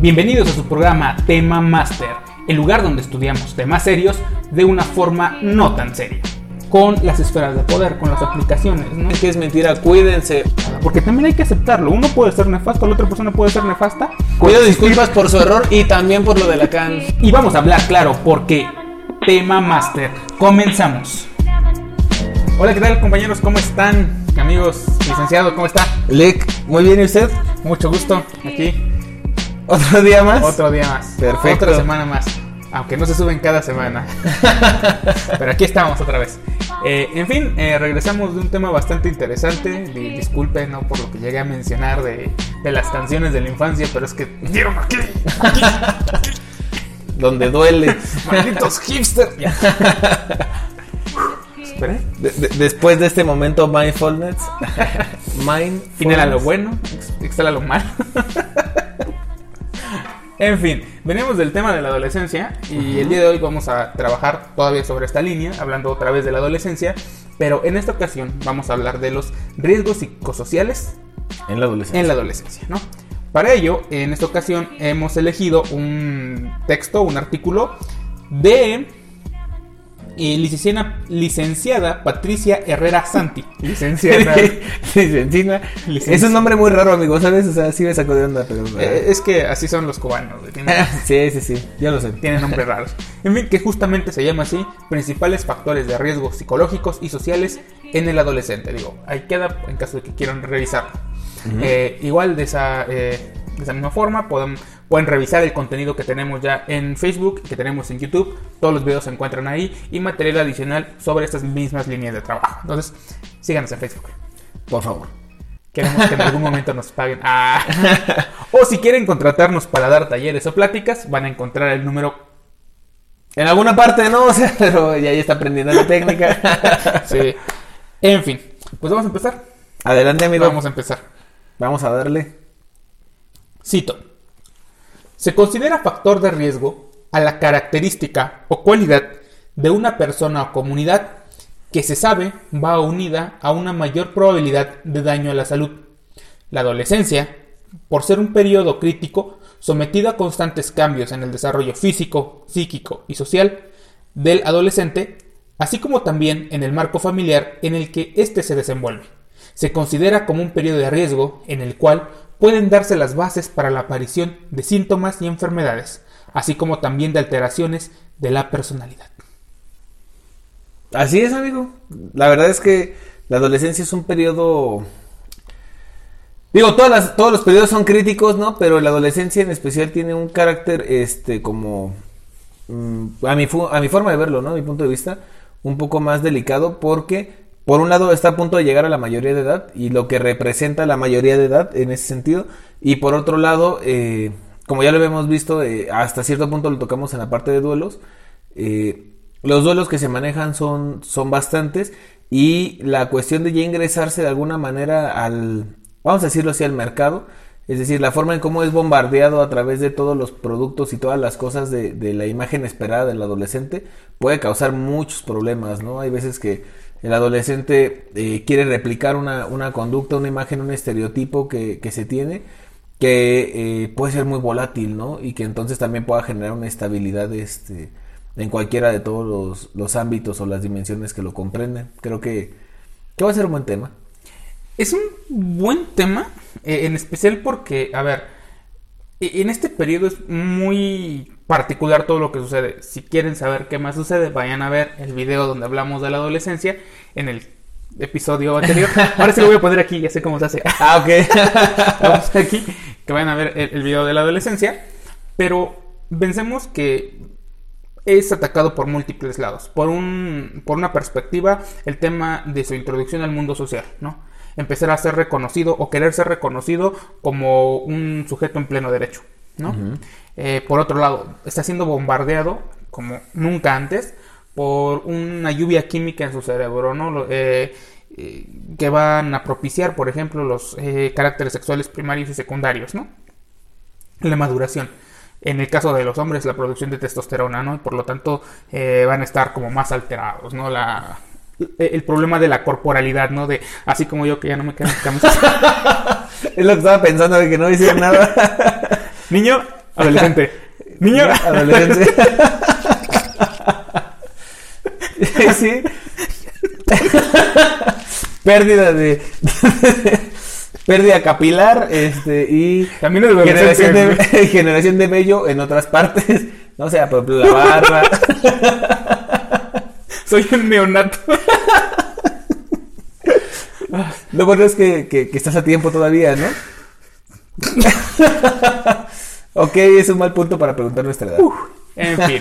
Bienvenidos a su programa Tema Master, el lugar donde estudiamos temas serios de una forma no tan seria. Con las esferas de poder, con las aplicaciones, ¿no? Es que es mentira, cuídense. Porque también hay que aceptarlo. Uno puede ser nefasto, la otra persona puede ser nefasta. Pido disculpas por su error y también por lo de la can. Y vamos a hablar, claro, porque Tema Master. Comenzamos. Hola, ¿qué tal compañeros? ¿Cómo están? Amigos, licenciado, ¿cómo está? Lick, muy bien, ¿y usted? Mucho gusto, aquí. ¿Otro día más? Otro día más. Perfecto. Otra semana más. Aunque no se suben cada semana. Pero aquí estamos otra vez. Eh, en fin, eh, regresamos de un tema bastante interesante. Di- disculpen ¿no? por lo que llegué a mencionar de, de las canciones de la infancia, pero es que dieron aquí. Donde duele. Malditos hipster. Ya. Espera. De- de- después de este momento, mindfulness. Mindfulness. Inhala lo bueno, ex- exhala lo malo. En fin, venimos del tema de la adolescencia y el día de hoy vamos a trabajar todavía sobre esta línea, hablando otra vez de la adolescencia, pero en esta ocasión vamos a hablar de los riesgos psicosociales En la adolescencia. en la adolescencia, ¿no? Para ello, en esta ocasión hemos elegido un texto, un artículo de eh, licenciada, licenciada Patricia Herrera Santi. Licenciada. Licencina. Licencia. Es un nombre muy raro, amigo, ¿sabes? O sea, sí me sacó de onda, pero. Eh, es que así son los cubanos, tienen, sí, sí, sí. Ya lo sé. tienen nombres raros. En fin, que justamente se llama así, principales factores de riesgo psicológicos y sociales en el adolescente. Digo, ahí queda en caso de que quieran revisarlo. Eh, igual de esa, eh, de esa misma forma pueden, pueden revisar el contenido que tenemos ya en Facebook, que tenemos en YouTube. Todos los videos se encuentran ahí y material adicional sobre estas mismas líneas de trabajo. Entonces, síganos en Facebook. Por favor. Queremos que en algún momento nos paguen. Ah. O si quieren contratarnos para dar talleres o pláticas, van a encontrar el número. En alguna parte no, o sea, pero ya, ya está aprendiendo la técnica. Sí. En fin, pues vamos a empezar. Adelante, amigo. Vamos a empezar. Vamos a darle. Cito. Se considera factor de riesgo a la característica o cualidad de una persona o comunidad que se sabe va unida a una mayor probabilidad de daño a la salud. La adolescencia, por ser un periodo crítico sometido a constantes cambios en el desarrollo físico, psíquico y social del adolescente, así como también en el marco familiar en el que éste se desenvuelve. Se considera como un periodo de riesgo en el cual pueden darse las bases para la aparición de síntomas y enfermedades, así como también de alteraciones de la personalidad. Así es, amigo. La verdad es que la adolescencia es un periodo. Digo, todos los periodos son críticos, ¿no? Pero la adolescencia en especial tiene un carácter, este, como. mm, a, mi, a mi forma de verlo, ¿no? A mi punto de vista, un poco más delicado porque, por un lado, está a punto de llegar a la mayoría de edad y lo que representa la mayoría de edad en ese sentido. Y por otro lado, eh, como ya lo habíamos visto, eh, hasta cierto punto lo tocamos en la parte de duelos. eh, los duelos que se manejan son, son bastantes y la cuestión de ya ingresarse de alguna manera al, vamos a decirlo así, al mercado, es decir, la forma en cómo es bombardeado a través de todos los productos y todas las cosas de, de la imagen esperada del adolescente puede causar muchos problemas, ¿no? Hay veces que el adolescente eh, quiere replicar una, una conducta, una imagen, un estereotipo que, que se tiene que eh, puede ser muy volátil, ¿no? Y que entonces también pueda generar una estabilidad este, en cualquiera de todos los, los ámbitos o las dimensiones que lo comprenden. Creo que, que va a ser un buen tema. Es un buen tema, eh, en especial porque, a ver, en este periodo es muy particular todo lo que sucede. Si quieren saber qué más sucede, vayan a ver el video donde hablamos de la adolescencia en el episodio anterior. Ahora sí lo voy a poner aquí, ya sé cómo se hace. Ah, ok. Vamos aquí, que vayan a ver el, el video de la adolescencia. Pero pensemos que es atacado por múltiples lados. Por, un, por una perspectiva, el tema de su introducción al mundo social, ¿no? Empezar a ser reconocido o querer ser reconocido como un sujeto en pleno derecho, ¿no? Eh, por otro lado, está siendo bombardeado como nunca antes por una lluvia química en su cerebro, ¿no? Eh, eh, que van a propiciar, por ejemplo, los caracteres sexuales primarios y secundarios, ¿no? La maduración. En el caso de los hombres, la producción de testosterona, ¿no? Y por lo tanto eh, van a estar como más alterados, ¿no? La, el problema de la corporalidad, ¿no? De así como yo que ya no me quedan camisas. es lo que estaba pensando de que no hicieron nada. Niño, Adolescente. Niño. Adolescente. sí. pérdida de, pérdida capilar este y También es generación de, generación de vello en otras partes no o sea por ejemplo la barba Soy un neonato. lo bueno es que, que- que estás a tiempo todavía no ok es un mal punto para preguntar nuestra edad En fin,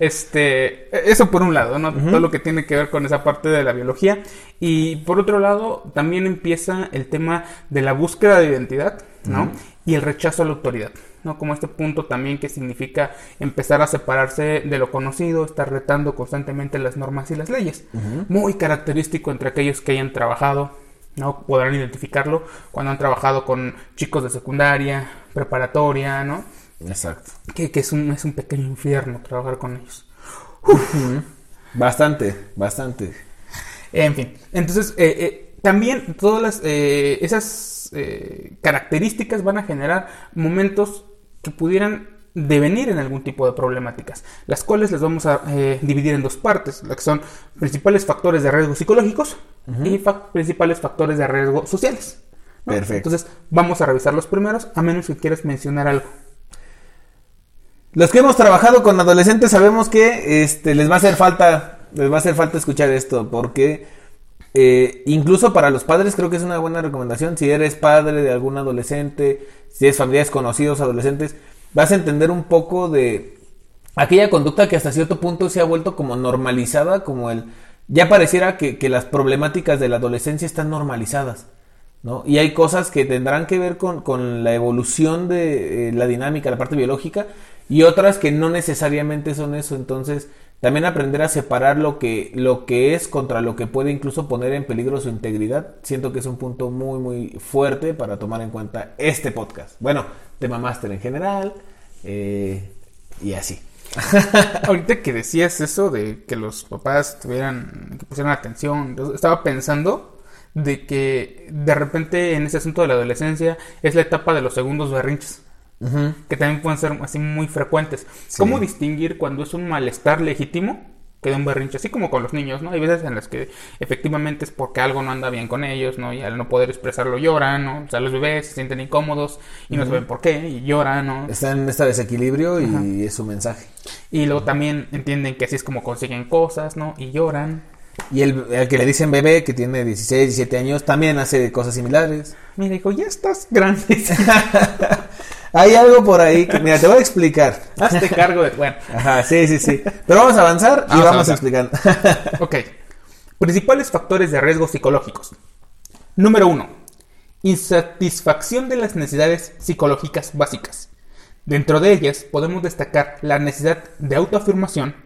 este, eso por un lado, ¿no? Todo lo que tiene que ver con esa parte de la biología. Y por otro lado, también empieza el tema de la búsqueda de identidad, ¿no? Y el rechazo a la autoridad, ¿no? Como este punto también que significa empezar a separarse de lo conocido, estar retando constantemente las normas y las leyes. Muy característico entre aquellos que hayan trabajado, ¿no? Podrán identificarlo cuando han trabajado con chicos de secundaria, preparatoria, ¿no? exacto que, que es, un, es un pequeño infierno trabajar con ellos. bastante bastante En fin, entonces eh, eh, también todas las, eh, esas eh, características van a generar momentos que pudieran devenir en algún tipo de problemáticas, las cuales les vamos a eh, dividir en dos partes, las que son principales factores de riesgo psicológicos y fa- principales factores de riesgo sociales. ¿no? Perfecto. Entonces vamos a revisar los primeros, a menos que quieras mencionar algo. Los que hemos trabajado con adolescentes sabemos que este, les va a hacer falta, les va a hacer falta escuchar esto, porque eh, incluso para los padres creo que es una buena recomendación. Si eres padre de algún adolescente, si eres familiares conocidos adolescentes, vas a entender un poco de aquella conducta que hasta cierto punto se ha vuelto como normalizada, como el ya pareciera que, las problemáticas de la adolescencia están normalizadas. ¿no? Y hay cosas que tendrán que ver con, con la evolución de eh, la dinámica, la parte biológica, y otras que no necesariamente son eso. Entonces, también aprender a separar lo que, lo que es contra lo que puede incluso poner en peligro su integridad, siento que es un punto muy, muy fuerte para tomar en cuenta este podcast. Bueno, tema máster en general, eh, y así. Ahorita que decías eso de que los papás tuvieran, que pusieran atención, estaba pensando de que de repente en ese asunto de la adolescencia es la etapa de los segundos berrinches, Ujú. que también pueden ser así muy frecuentes. ¿Cómo distinguir cuando es un malestar legítimo que de un berrinche? Así como con los niños, ¿no? Hay veces en las que efectivamente es porque algo no anda bien con ellos, ¿no? Y al no poder expresarlo lloran, ¿no? O sea, los bebés se sienten incómodos y no saben por qué y lloran, ¿no? Está en este desequilibrio y es su mensaje. Y luego también entienden que así es como consiguen cosas, ¿no? Y lloran. Y el, el que le dicen bebé, que tiene 16, 17 años, también hace cosas similares. Mira, dijo, ya estás grande. Hay algo por ahí que, mira, te voy a explicar. Hazte cargo de... Bueno, Ajá, sí, sí, sí. Pero vamos a avanzar y Vamos explicando. ok. Principales factores de riesgo psicológicos. Número uno. Insatisfacción de las necesidades psicológicas básicas. Dentro de ellas podemos destacar la necesidad de autoafirmación,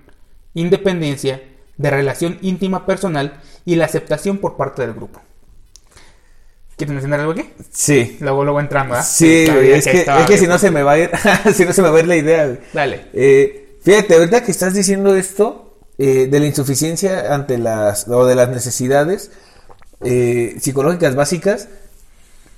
independencia, de relación íntima personal y la aceptación por parte del grupo. ¿Quieres mencionar algo aquí? Sí. Luego, luego entrando, ¿ah? Sí, bien, es que, es que si no se me va a ir, si no se me va a ir la idea. güey. Dale. Eh, fíjate, ahorita que estás diciendo esto eh, de la insuficiencia ante las o de las necesidades eh, psicológicas básicas,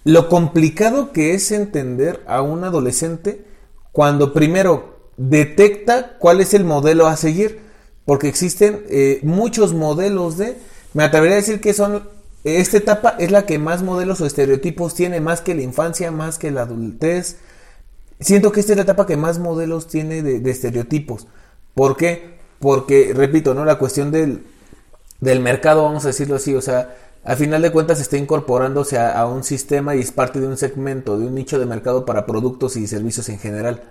lo complicado que es entender a un adolescente cuando primero detecta cuál es el modelo a seguir, porque existen muchos modelos de, me atrevería a decir que son esta etapa es la que más modelos o estereotipos tiene, más que la infancia, más que la adultez. Siento que esta es la etapa que más modelos tiene de, estereotipos. ¿Por qué? Porque, repito, ¿no? La cuestión del, del mercado, vamos a decirlo así, o sea, al final de cuentas está incorporándose a, a un sistema y es parte de un segmento, de un nicho de mercado para productos y servicios en general.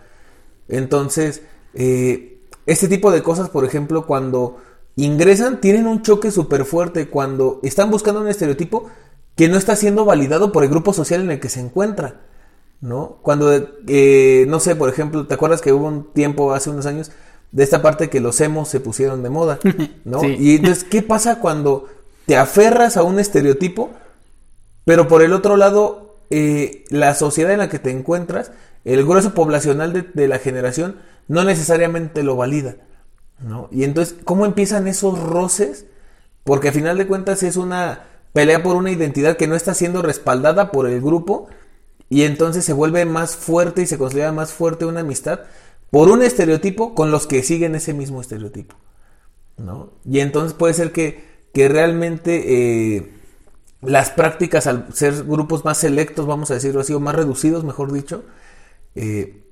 Entonces, eh, este tipo de cosas, por ejemplo, cuando ingresan, tienen un choque súper fuerte cuando están buscando un estereotipo que no está siendo validado por el grupo social en el que se encuentra. ¿No? Cuando, eh, no sé, por ejemplo, ¿te acuerdas que hubo un tiempo hace unos años de esta parte que los emos se pusieron de moda? ¿No? Sí. Y entonces, ¿qué pasa cuando te aferras a un estereotipo, pero por el otro lado, eh, la sociedad en la que te encuentras, el grueso poblacional de, de la generación, no necesariamente lo valida? ¿No? Y entonces, ¿cómo empiezan esos roces? Porque a final de cuentas es una pelea por una identidad que no está siendo respaldada por el grupo y entonces se vuelve más fuerte y se considera más fuerte una amistad por un estereotipo con los que siguen ese mismo estereotipo. Y entonces puede ser que, que realmente eh, las prácticas, al ser grupos más selectos, vamos a decirlo así, o más reducidos, mejor dicho, eh,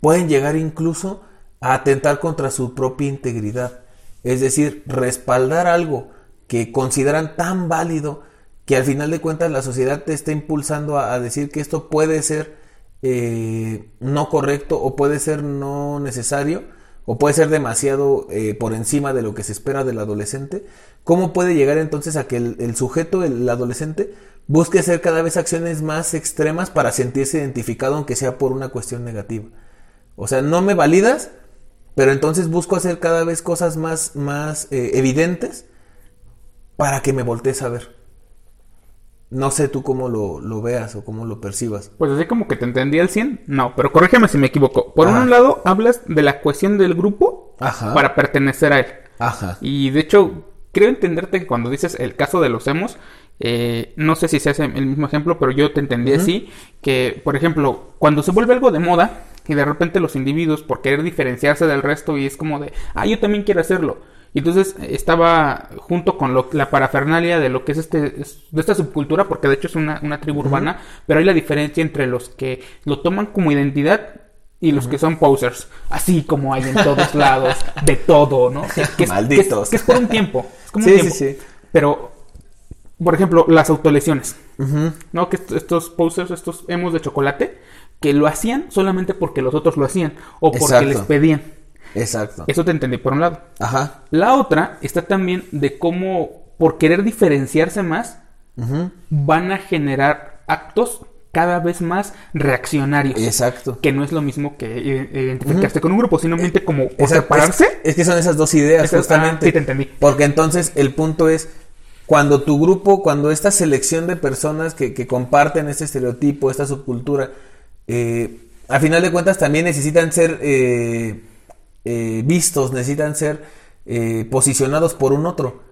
pueden llegar incluso a atentar contra su propia integridad. Es decir, respaldar algo que consideran tan válido que al final de cuentas la sociedad te está impulsando a, decir que esto puede ser eh, no correcto o puede ser no necesario o puede ser demasiado eh, por encima de lo que se espera del adolescente, ¿cómo puede llegar entonces a que el, sujeto, el, adolescente, busque hacer cada vez acciones más extremas para sentirse identificado, aunque sea por una cuestión negativa? O sea, no me validas, pero entonces busco hacer cada vez cosas más, más eh, evidentes para que me voltees a ver. No sé tú cómo lo, veas o cómo lo percibas. Pues así como que te entendí al 100. No, pero corrígeme si me equivoco. Por un lado, hablas de la cuestión del grupo para pertenecer a él. Ajá. Y de hecho, creo entenderte que cuando dices el caso de los hemos, eh, no sé si se hace el mismo ejemplo, pero yo te entendí así, que por ejemplo, cuando se vuelve algo de moda y de repente los individuos por querer diferenciarse del resto y es como de, ah, yo también quiero hacerlo y entonces estaba junto con la parafernalia de lo que es este de esta subcultura, porque de hecho es una, tribu urbana, pero hay la diferencia entre los que lo toman como identidad y los que son posers, así como hay en todos lados, de todo, ¿no? Que, Malditos. Que es, por un tiempo. Es como un tiempo. Sí, sí. Pero, por ejemplo, las autolesiones, ¿no? Que estos posers, estos hemos de chocolate, que lo hacían solamente porque los otros lo hacían o porque les pedían. Exacto. Eso te entendí por un lado. Ajá. La otra está también de cómo, por querer diferenciarse más, van a generar actos cada vez más reaccionarios. Exacto. Que no es lo mismo que identificarse con un grupo, sino como separarse. Es, que son esas dos ideas, justamente. sí, te entendí. Porque entonces el punto es, cuando tu grupo, cuando esta selección de personas que, comparten este estereotipo, esta subcultura, eh, a final de cuentas también necesitan ser eh, eh, vistos, necesitan ser eh, posicionados por un otro.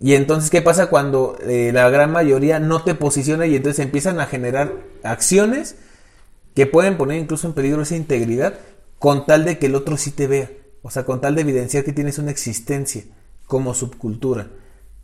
Y entonces, ¿qué pasa cuando la gran mayoría no te posiciona y entonces empiezan a generar acciones que pueden poner incluso en peligro esa integridad con tal de que el otro sí te vea? O sea, con tal de evidenciar que tienes una existencia como subcultura.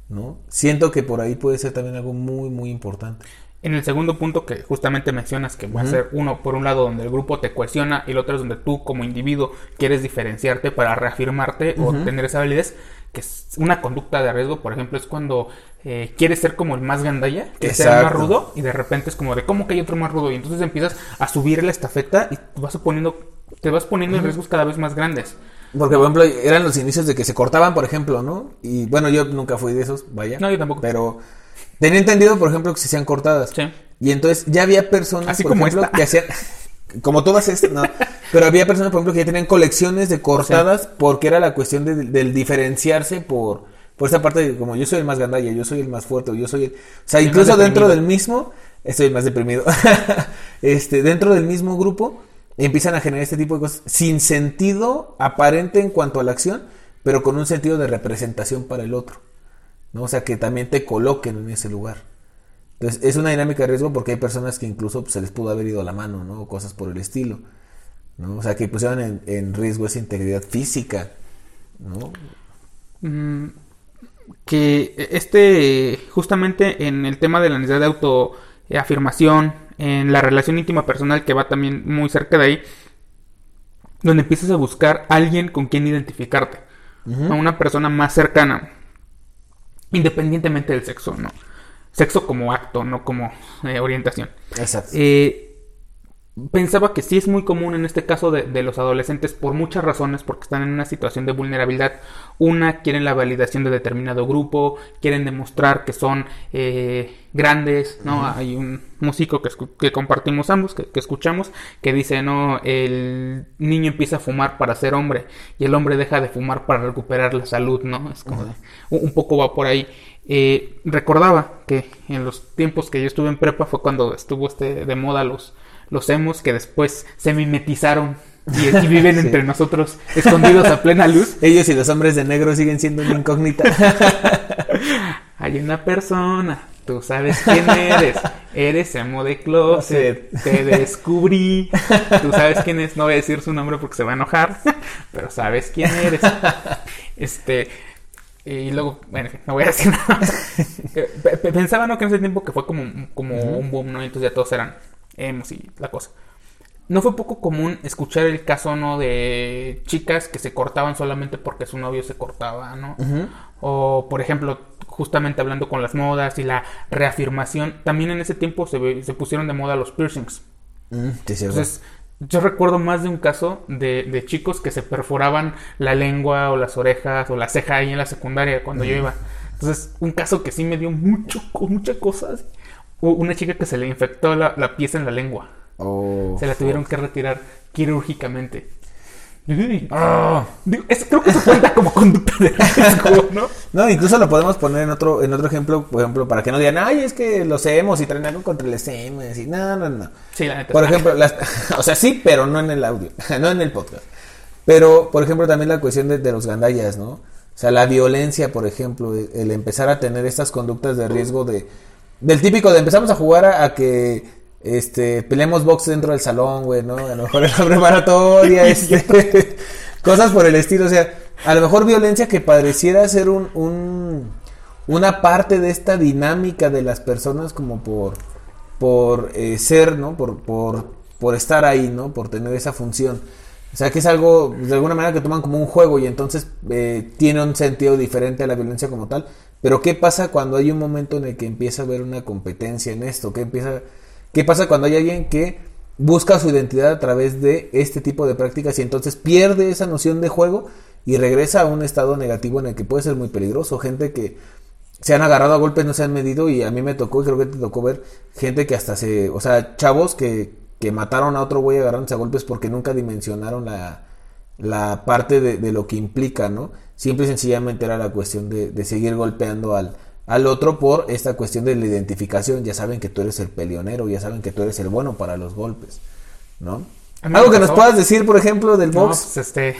¿no? Siento que por ahí puede ser también algo muy, muy importante. En el segundo punto que justamente mencionas, que va a ser uno por un lado donde el grupo te cuestiona y el otro es donde tú como individuo quieres diferenciarte para reafirmarte o tener esa validez, que es una conducta de riesgo, por ejemplo, es cuando eh, quieres ser como el más gandalla, que sea el más rudo y de repente es como de cómo que hay otro más rudo y entonces empiezas a subir la estafeta y te vas poniendo, te vas poniendo en riesgos cada vez más grandes. Porque, por ejemplo, eran los inicios de que se cortaban, por ejemplo, ¿no? Y bueno, yo nunca fui de esos, vaya. No, yo tampoco. Pero Tenía entendido, por ejemplo, que se hacían cortadas. Sí. Y entonces ya había personas, Así como ejemplo, que hacían. Como todas estas, no. Pero había personas, por ejemplo, que ya tenían colecciones de cortadas porque era la cuestión de, del diferenciarse por, por esa parte de como yo soy el más gandalla, yo soy el más fuerte, yo soy el. O sea, incluso dentro del mismo. Estoy más deprimido. este, dentro del mismo grupo empiezan a generar este tipo de cosas sin sentido aparente en cuanto a la acción, pero con un sentido de representación para el otro. ¿No? O sea, que también te coloquen en ese lugar. Entonces, es una dinámica de riesgo porque hay personas que incluso pues, se les pudo haber ido la mano, ¿no? O cosas por el estilo, ¿no? O sea, que pusieron en, en riesgo esa integridad física, ¿no? Mm, que este, justamente en el tema de la necesidad de autoafirmación, en la relación íntima personal que va también muy cerca de ahí, donde empiezas a buscar a alguien con quien identificarte, a una persona más cercana independientemente del sexo, ¿no? Sexo como acto, no como eh, orientación. Exacto. Eh, pensaba que sí es muy común en este caso de, los adolescentes por muchas razones, porque están en una situación de vulnerabilidad. Una, quieren la validación de determinado grupo, quieren demostrar que son eh, grandes, ¿no? Hay un músico que, que compartimos ambos, que, escuchamos, que dice, no, el niño empieza a fumar para ser hombre y el hombre deja de fumar para recuperar la salud, ¿no? Es como un, poco va por ahí. Eh, recordaba que en los tiempos que yo estuve en prepa fue cuando estuvo este de moda los los hemos que después se mimetizaron y, viven entre nosotros escondidos a plena luz. Ellos y los hombres de negro siguen siendo una incógnita. Hay una persona Tú sabes quién eres. Eres emo de closet. Te descubrí. Tú sabes quién es. No voy a decir su nombre porque se va a enojar. Pero sabes quién eres. Este. Y luego, bueno, no voy a decir nada. Eh, pensaba, ¿no? Que en ese tiempo que fue como, como un boom, ¿no? Entonces ya todos eran la cosa. No fue poco común escuchar el caso, ¿no? De chicas que se cortaban solamente porque su novio se cortaba, ¿no? O, por ejemplo, justamente hablando con las modas y la reafirmación, también en ese tiempo se, se pusieron de moda los piercings. Mm, Entonces, yo recuerdo más de un caso de, de, chicos que se perforaban la lengua o las orejas o la ceja ahí en la secundaria cuando yo iba. Entonces, un caso que sí me dio mucho, muchas cosas. Una chica que se le infectó la, la pieza en la lengua. Oh, se la tuvieron que retirar quirúrgicamente. Oh. creo que eso cuenta como conducta de riesgo, ¿no? No, incluso lo podemos poner en otro, en otro ejemplo, por ejemplo, para que no digan, ay, es que los hemos y traen algo contra el semes y no, no, no. Sí, la neta. Por ejemplo, las, o sea, sí, pero no en el audio, no en el podcast. Pero, por ejemplo, también la cuestión de, de los gandallas, ¿no? O sea, la violencia, por ejemplo, el empezar a tener estas conductas de riesgo de... Del típico de empezamos a jugar a que este, peleemos box dentro del salón, güey, ¿no? A lo mejor en la preparatoria, este, cosas por el estilo, o sea, a lo mejor violencia que pareciera ser un, un, una parte de esta dinámica de las personas como por, por eh, ser, ¿no? Por, por, por estar ahí, ¿no? Por tener esa función. O sea, que es algo, de alguna manera, que toman como un juego y entonces eh, tiene un sentido diferente a la violencia como tal. Pero, ¿qué pasa cuando hay un momento en el que empieza a haber una competencia en esto? ¿Qué empieza ¿Qué pasa cuando hay alguien que busca su identidad a través de este tipo de prácticas y entonces pierde esa noción de juego y regresa a un estado negativo en el que puede ser muy peligroso? Gente que se han agarrado a golpes, no se han medido y a mí me tocó, creo que te tocó ver gente que hasta se, o sea, chavos que, que mataron a otro güey agarrándose a golpes porque nunca dimensionaron la, la parte de, de, lo que implica, ¿no? Simple y sencillamente era la cuestión de, de seguir golpeando al, al otro por esta cuestión de la identificación. Ya saben que tú eres el peleonero, ya saben que tú eres el bueno para los golpes, ¿no? Algo que nos puedas decir, por ejemplo, del box. pues este,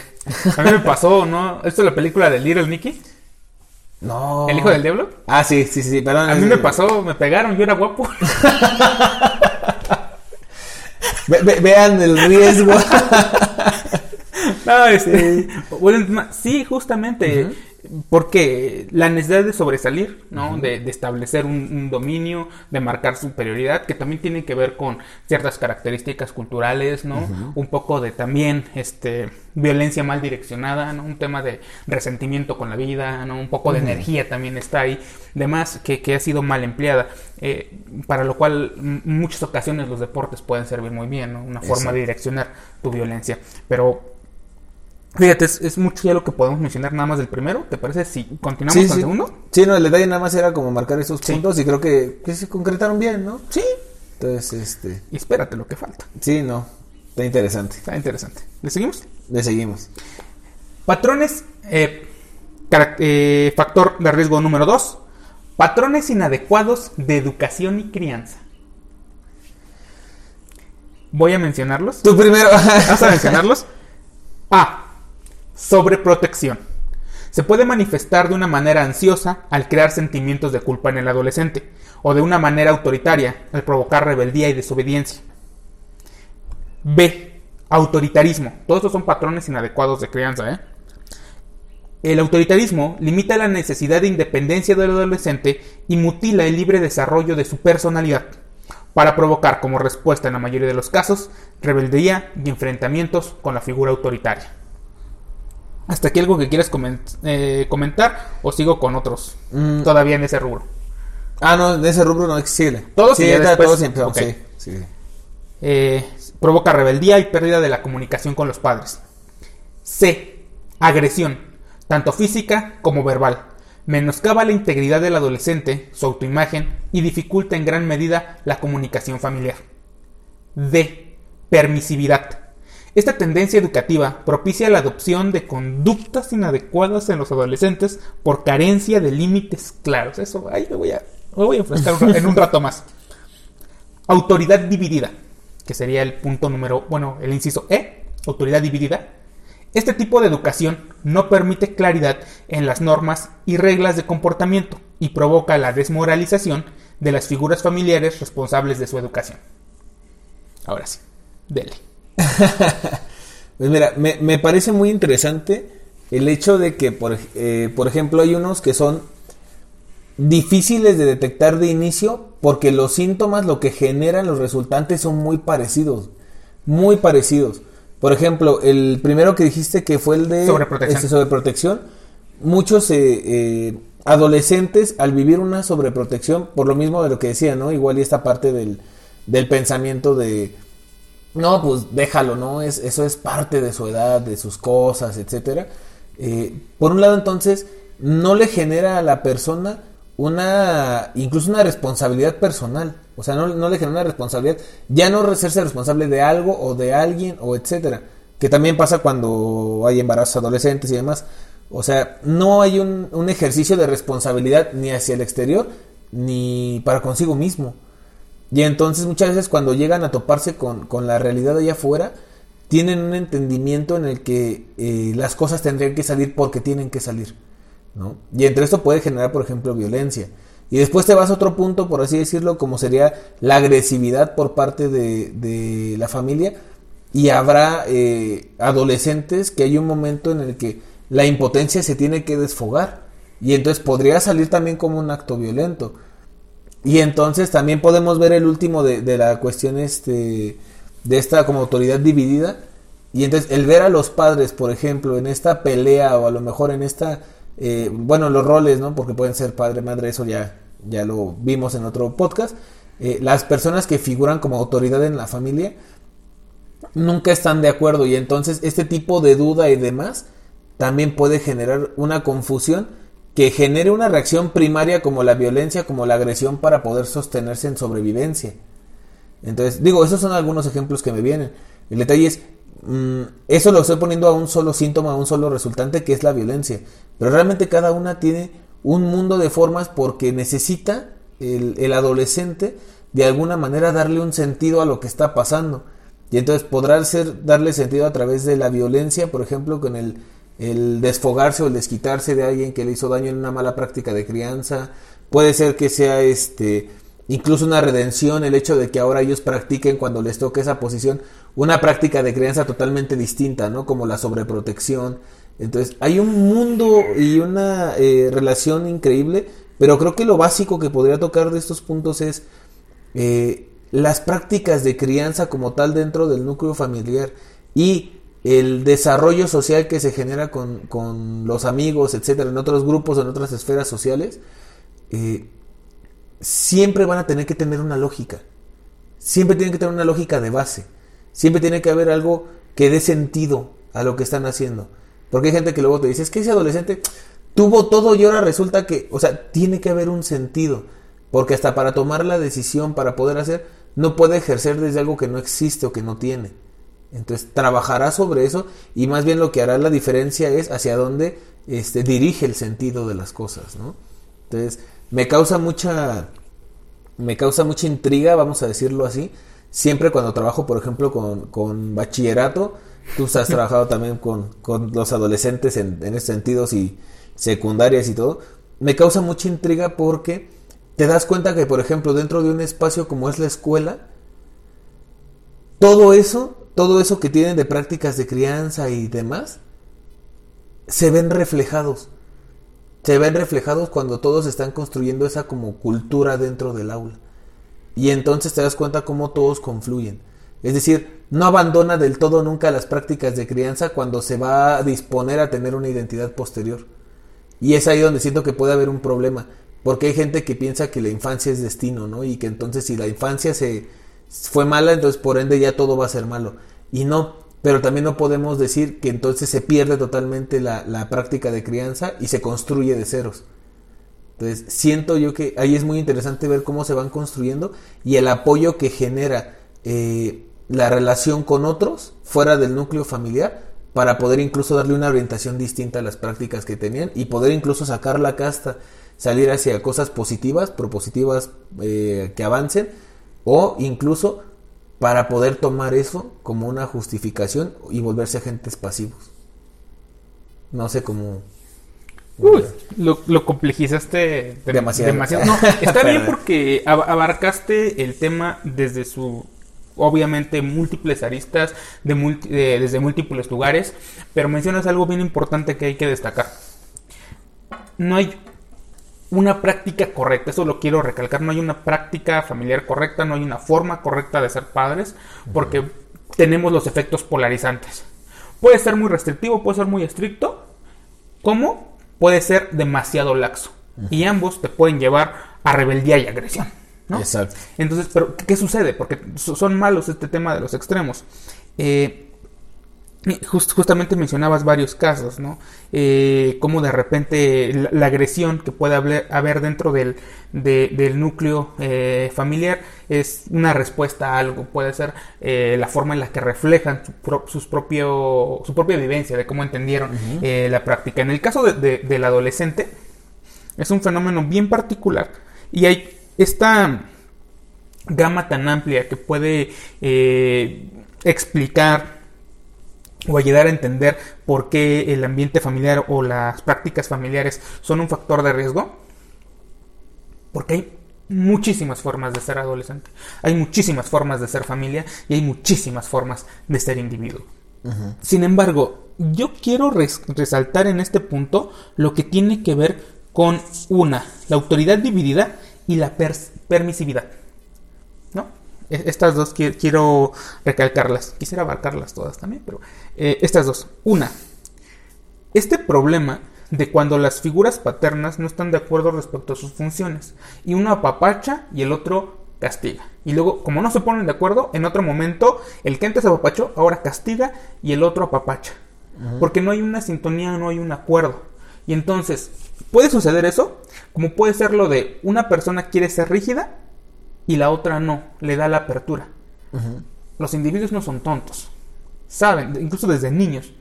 a mí me pasó, ¿no? ¿Esto es la película de Little Nicky? No. ¿El hijo del diablo? Ah, sí, sí, sí, perdón. A mí me pasó, me pegaron, yo era guapo. ve, vean el riesgo. no, este, bueno, sí, justamente. Uh -huh porque la necesidad de sobresalir, ¿no? Uh -huh. de, de, establecer un, un, dominio, de marcar superioridad, que también tiene que ver con ciertas características culturales, ¿no? Uh -huh. Un poco de también este violencia mal direccionada, ¿no? Un tema de resentimiento con la vida, ¿no? Un poco de energía también está ahí, demás que, que ha sido mal empleada, eh, para lo cual en muchas ocasiones los deportes pueden servir muy bien, ¿no? Una forma de direccionar tu violencia, pero Fíjate, es, es, mucho ya lo que podemos mencionar nada más del primero. ¿Te parece si continuamos sí, con sí. el segundo? Sí, no, el detalle nada más era como marcar esos puntos sí. y creo que, que, se concretaron bien, ¿no? Sí. Entonces, este. Y espérate lo que falta. Sí, no. Está interesante. Está interesante. ¿Le seguimos? Le seguimos. Patrones. Eh, eh, factor de riesgo número dos. Patrones inadecuados de educación y crianza. Voy a mencionarlos. Tú primero. ¿Vas a mencionarlos? A. Sobreprotección. Se puede manifestar de una manera ansiosa al crear sentimientos de culpa en el adolescente, o de una manera autoritaria al provocar rebeldía y desobediencia. B. Autoritarismo. Todos estos son patrones inadecuados de crianza. ¿eh? El autoritarismo limita la necesidad de independencia del adolescente y mutila el libre desarrollo de su personalidad, para provocar como respuesta en la mayoría de los casos rebeldía y enfrentamientos con la figura autoritaria. ¿Hasta aquí algo que quieras coment eh, comentar o sigo con otros? Mm. Todavía en ese rubro. Ah, no, en ese rubro no existe. Todos sí, después... todos siempre. Okay. Sí, sí. Eh, provoca rebeldía y pérdida de la comunicación con los padres. C. Agresión, tanto física como verbal. Menoscaba la integridad del adolescente, su autoimagen y dificulta en gran medida la comunicación familiar. D. Permisividad esta tendencia educativa propicia la adopción de conductas inadecuadas en los adolescentes por carencia de límites claros. Eso, ahí me voy a, me voy a enfrascar en un rato más. Autoridad dividida, que sería el punto número, bueno, el inciso E, autoridad dividida. Este tipo de educación no permite claridad en las normas y reglas de comportamiento y provoca la desmoralización de las figuras familiares responsables de su educación. Ahora sí, dele. pues mira, me, parece muy interesante el hecho de que, por, eh, por ejemplo, hay unos que son difíciles de detectar de inicio porque los síntomas, lo que generan los resultantes son muy parecidos, muy parecidos. Por ejemplo, el primero que dijiste que fue el de sobreprotección, este, sobreprotección muchos eh, eh, adolescentes al vivir una sobreprotección, por lo mismo de lo que decía, ¿no? Igual y esta parte del, del pensamiento de, no, pues déjalo, ¿no? Es, eso es parte de su edad, de sus cosas, etcétera. Eh, por un lado, entonces, no le genera a la persona una, incluso una responsabilidad personal. O sea, no, le genera una responsabilidad, ya no hacerse responsable de algo o de alguien o etcétera. Que también pasa cuando hay embarazos adolescentes y demás. O sea, no hay un, un ejercicio de responsabilidad ni hacia el exterior ni para consigo mismo. Y entonces muchas veces cuando llegan a toparse con, con la realidad allá afuera, tienen un entendimiento en el que eh, las cosas tendrían que salir porque tienen que salir. Y entre esto puede generar, por ejemplo, violencia. Y después te vas a otro punto, por así decirlo, como sería la agresividad por parte de, la familia. Y habrá eh, adolescentes que hay un momento en el que la impotencia se tiene que desfogar. Y entonces podría salir también como un acto violento. Y entonces también podemos ver el último de, de la cuestión este, de esta como autoridad dividida. Y entonces el ver a los padres, por ejemplo, en esta pelea o a lo mejor en esta eh, bueno, los roles, ¿no? Porque pueden ser padre, madre, eso ya, ya lo vimos en otro podcast. Eh, las personas que figuran como autoridad en la familia nunca están de acuerdo y entonces este tipo de duda y demás también puede generar una confusión que genere una reacción primaria como la violencia, como la agresión para poder sostenerse en sobrevivencia. Entonces, digo, esos son algunos ejemplos que me vienen. El detalle es, Mm, eso lo estoy poniendo a un solo síntoma, a un solo resultante, que es la violencia. Pero realmente cada una tiene un mundo de formas porque necesita el, adolescente de alguna manera darle un sentido a lo que está pasando. Y entonces podrá ser, darle sentido a través de la violencia, por ejemplo, con el, el desfogarse o el desquitarse de alguien que le hizo daño en una mala práctica de crianza. Puede ser que sea este incluso una redención, el hecho de que ahora ellos practiquen cuando les toque esa posición una práctica de crianza totalmente distinta, ¿no? Como la sobreprotección. Entonces, hay un mundo y una eh, relación increíble, pero creo que lo básico que podría tocar de estos puntos es eh, las prácticas de crianza como tal dentro del núcleo familiar y el desarrollo social que se genera con, con los amigos, etcétera, en otros grupos, en otras esferas sociales, eh, siempre van a tener que tener una lógica. Siempre tienen que tener una lógica de base. Siempre tiene que haber algo que dé sentido a lo que están haciendo. Porque hay gente que luego te dice, es que ese adolescente tuvo todo y ahora resulta que, o sea, tiene que haber un sentido. Porque hasta para tomar la decisión, para poder hacer, no puede ejercer desde algo que no existe o que no tiene. Entonces trabajará sobre eso y más bien lo que hará la diferencia es hacia dónde este, dirige el sentido de las cosas, ¿no? Entonces, me causa mucha me causa mucha intriga, vamos a decirlo así. Siempre cuando trabajo, por ejemplo, con, bachillerato, tú has trabajado también con, los adolescentes en, en esos sentidos y secundarias y todo, me causa mucha intriga porque te das cuenta que, por ejemplo, dentro de un espacio como es la escuela, todo eso, todo eso que tienen de prácticas de crianza y demás, se ven reflejados se ven reflejados cuando todos están construyendo esa como cultura dentro del aula. Y entonces te das cuenta cómo todos confluyen. Es decir, no abandona del todo nunca las prácticas de crianza cuando se va a disponer a tener una identidad posterior. Y es ahí donde siento que puede haber un problema. Porque hay gente que piensa que la infancia es destino, ¿no? Y que entonces si la infancia se fue mala, entonces por ende ya todo va a ser malo. Y no, pero también no podemos decir que entonces se pierde totalmente la, práctica de crianza y se construye de ceros. Entonces, siento yo que ahí es muy interesante ver cómo se van construyendo y el apoyo que genera eh, la relación con otros fuera del núcleo familiar para poder incluso darle una orientación distinta a las prácticas que tenían y poder incluso sacar la casta, salir hacia cosas positivas, propositivas eh, que avancen o incluso para poder tomar eso como una justificación y volverse agentes pasivos. No sé cómo... Uy, lo, lo complejizaste de- Demasiado. No, está bien porque ab- abarcaste el tema desde su, obviamente, múltiples aristas, de multi- de- desde múltiples lugares, pero mencionas algo bien importante que hay que destacar. No hay una práctica correcta, eso lo quiero recalcar, no hay una práctica familiar correcta, no hay una forma correcta de ser padres, porque tenemos los efectos polarizantes. Puede ser muy restrictivo, puede ser muy estricto, como puede ser demasiado laxo. Y ambos te pueden llevar a rebeldía y agresión. ¿no? Exacto. Entonces, pero ¿qué, sucede? Porque so- son malos este tema de los extremos. Eh, just- justamente mencionabas varios casos, ¿no? Eh, como de repente la, la agresión que puede haber, haber dentro del, de- del núcleo eh, familiar es una respuesta a algo, puede ser eh, la forma en la que reflejan su, pro- sus propio, su propia vivencia, de cómo entendieron eh, la práctica. En el caso de- de- del adolescente, es un fenómeno bien particular y hay esta gama tan amplia que puede eh, explicar o ayudar a entender por qué el ambiente familiar o las prácticas familiares son un factor de riesgo. Porque hay muchísimas formas de ser adolescente, hay muchísimas formas de ser familia y hay muchísimas formas de ser individuo. Sin embargo, yo quiero res- resaltar en este punto lo que tiene que ver con una, la autoridad dividida y la permisividad. Estas dos qui- quiero recalcarlas. Quisiera abarcarlas todas también, pero eh, estas dos. Una, este problema de cuando las figuras paternas no están de acuerdo respecto a sus funciones y uno apapacha y el otro castiga. Y luego, como no se ponen de acuerdo, en otro momento el que antes apapachó ahora castiga y el otro apapacha. Porque no hay una sintonía, no hay un acuerdo. Y entonces, puede suceder eso, como puede ser lo de una persona quiere ser rígida y la otra no, le da la apertura. Los individuos no son tontos. Saben, incluso desde niños,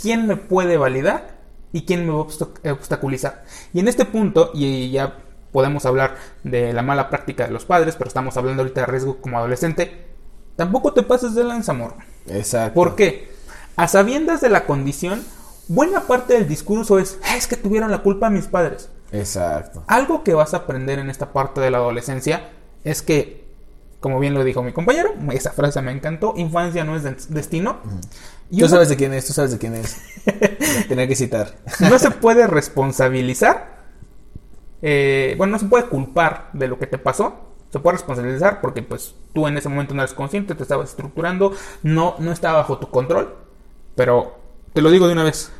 quién me puede validar y quién me va a obsta- obstaculizar. Y en este punto, y ya podemos hablar de la mala práctica de los padres, pero estamos hablando ahorita de riesgo como adolescente, tampoco te pases de lanza, amor. Exacto. ¿Por qué? A sabiendas de la condición, buena parte del discurso es, "Ah, es que tuvieron la culpa mis padres. Exacto. Algo que vas a aprender en esta parte de la adolescencia es que, como bien lo dijo mi compañero, esa frase me encantó, infancia no es de- destino. Y Tú uno sabes de quién es, tú sabes de quién es. Tenía que citar. no se puede responsabilizar, eh, bueno, no se puede culpar de lo que te pasó, se puede responsabilizar porque pues tú en ese momento no eres consciente, te estabas estructurando, no, no estaba bajo tu control, pero te lo digo de una vez.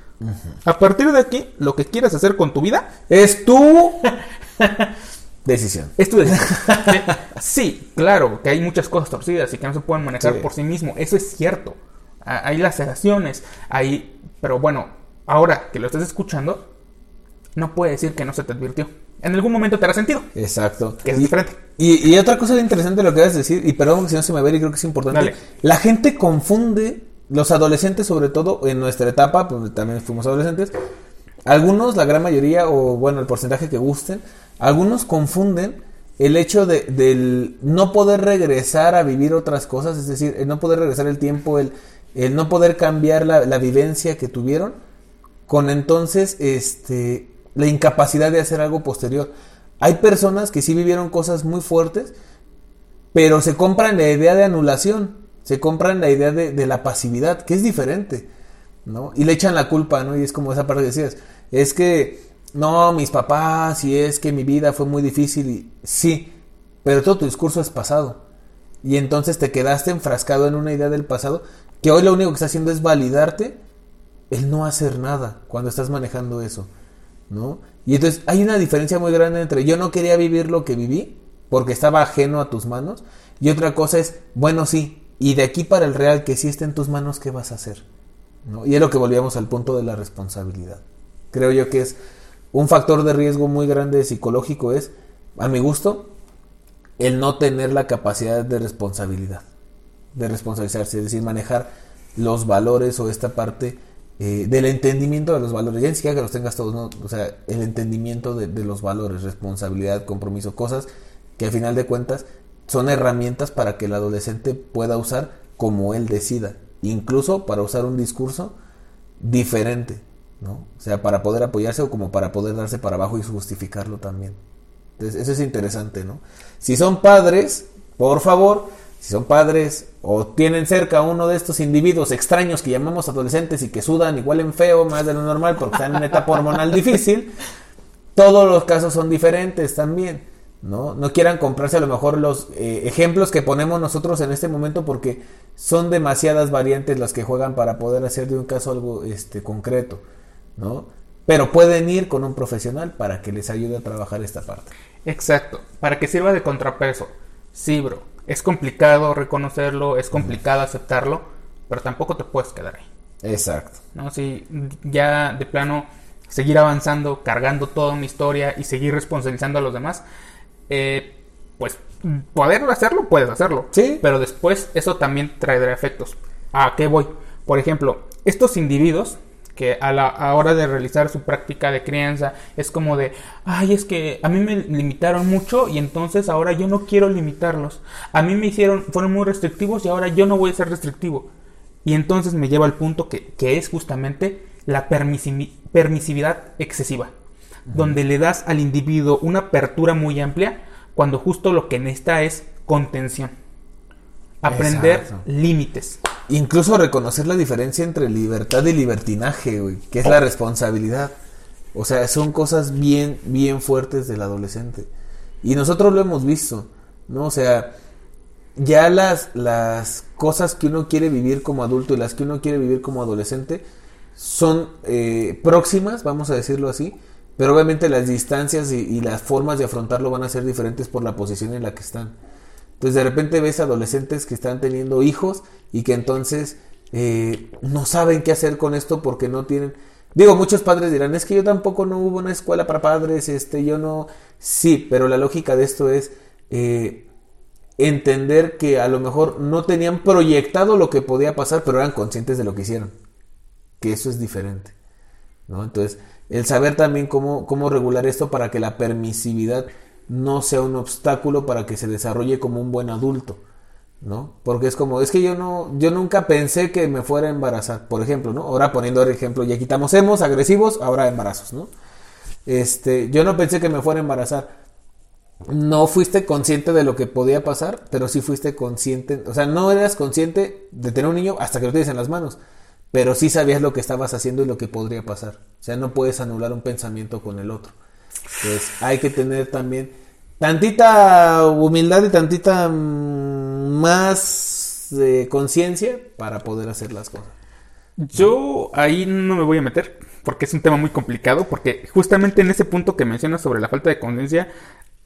A partir de aquí, lo que quieras hacer con tu vida Es tu decisión. Es tu decisión. sí, claro, que hay muchas cosas torcidas y que no se pueden manejar Sí. por sí mismo. Eso es cierto. Ha- Hay laceraciones, hay... Pero bueno, ahora que lo estás escuchando, no puede decir que no se te advirtió. En algún momento te hará sentido, Exacto. que es Y- diferente. Y, y otra cosa interesante lo que vas a decir, y perdón si no se me ve y creo que es importante, Dale. la gente confunde, los adolescentes sobre todo, en nuestra etapa, pues también fuimos adolescentes, algunos, la gran mayoría, o bueno, el porcentaje que gusten, algunos confunden el hecho de, del no poder regresar a vivir otras cosas, es decir, el no poder regresar el tiempo, el, el no poder cambiar la, la vivencia que tuvieron, con entonces este la incapacidad de hacer algo posterior. Hay personas que sí vivieron cosas muy fuertes, pero se compran la idea de anulación, se compran la idea de, de la pasividad, que es diferente, ¿no? Y le echan la culpa, ¿no? Y es como esa parte que decías, es que, no, mis papás, y es que mi vida fue muy difícil, y sí, pero todo tu discurso es pasado. Y entonces te quedaste enfrascado en una idea del pasado, que hoy lo único que está haciendo es validarte el no hacer nada cuando estás manejando eso, ¿no? Y entonces hay una diferencia muy grande entre yo no quería vivir lo que viví porque estaba ajeno a tus manos y otra cosa es, bueno, sí, y de aquí para el real que sí está en tus manos, ¿qué vas a hacer? ¿No? Y es lo que volvíamos al punto de la responsabilidad. Creo yo que es un factor de riesgo muy grande psicológico es, a mi gusto, el no tener la capacidad de responsabilidad, de responsabilizarse, es decir, manejar los valores o esta parte eh, del entendimiento de los valores, ya ni siquiera que los tengas todos, ¿no? o sea, el entendimiento de, de los valores, responsabilidad, compromiso, cosas que al final de cuentas son herramientas para que el adolescente pueda usar como él decida, incluso para usar un discurso diferente, ¿no? O sea, para poder apoyarse o como para poder darse para abajo y justificarlo también. Entonces, eso es interesante, ¿no? Si son padres, por favor, si son padres o tienen cerca a uno de estos individuos extraños que llamamos adolescentes y que sudan igual en feo, más de lo normal porque están en una etapa hormonal difícil, todos los casos son diferentes también. ¿no? No quieran comprarse a lo mejor los eh, ejemplos que ponemos nosotros en este momento porque son demasiadas variantes las que juegan para poder hacer de un caso algo este, concreto, ¿no? Pero pueden ir con un profesional para que les ayude a trabajar esta parte. Exacto, para que sirva de contrapeso. Sí, bro, es complicado reconocerlo, es complicado aceptarlo, pero tampoco te puedes quedar ahí. Exacto. ¿No? Si ya de plano seguir avanzando, cargando toda una historia y seguir responsabilizando a los demás, eh, pues poder hacerlo, puedes hacerlo. Sí. Pero después eso también traerá efectos. ¿A qué voy? Por ejemplo, estos individuos que a la hora de realizar su práctica de crianza es como de, ay, es que a mí me limitaron mucho y entonces ahora yo no quiero limitarlos. A mí me hicieron, fueron muy restrictivos y ahora yo no voy a ser restrictivo. Y entonces me lleva al punto que, que es justamente la permisividad excesiva donde le das al individuo una apertura muy amplia cuando justo lo que necesita es contención. Aprender límites. Incluso reconocer la diferencia entre libertad y libertinaje, güey, que es la responsabilidad. O sea, son cosas bien, bien fuertes del adolescente. Y nosotros lo hemos visto, ¿no? O sea, ya las, las cosas que uno quiere vivir como adulto y las que uno quiere vivir como adolescente son eh, próximas, vamos a decirlo así, pero obviamente las distancias y, las formas de afrontarlo van a ser diferentes por la posición en la que están. Entonces de repente ves adolescentes que están teniendo hijos y que entonces eh, no saben qué hacer con esto porque no tienen... Digo, muchos padres dirán, es que yo tampoco no hubo una escuela para padres, este, yo no... Sí, pero la lógica de esto es eh, entender que a lo mejor no tenían proyectado lo que podía pasar, pero eran conscientes de lo que hicieron. Que eso es diferente. ¿no? Entonces, el saber también cómo, cómo regular esto para que la permisividad no sea un obstáculo para que se desarrolle como un buen adulto, ¿no? Porque es como, es que yo no, yo nunca pensé que me fuera a embarazar, por ejemplo, ¿no? Ahora poniendo el ejemplo, ya quitamos hemos, agresivos, ahora embarazos, ¿no? Este, yo no pensé que me fuera a embarazar. No fuiste consciente de lo que podía pasar, pero sí fuiste consciente, o sea, no eras consciente de tener un niño hasta que lo tienes en las manos pero sí sabías lo que estabas haciendo y lo que podría pasar. O sea, no puedes anular un pensamiento con el otro. Entonces, hay que tener también tantita humildad y tantita mm, más eh, conciencia para poder hacer las cosas. Yo ahí no me voy a meter porque es un tema muy complicado, porque justamente en ese punto que mencionas sobre la falta de conciencia,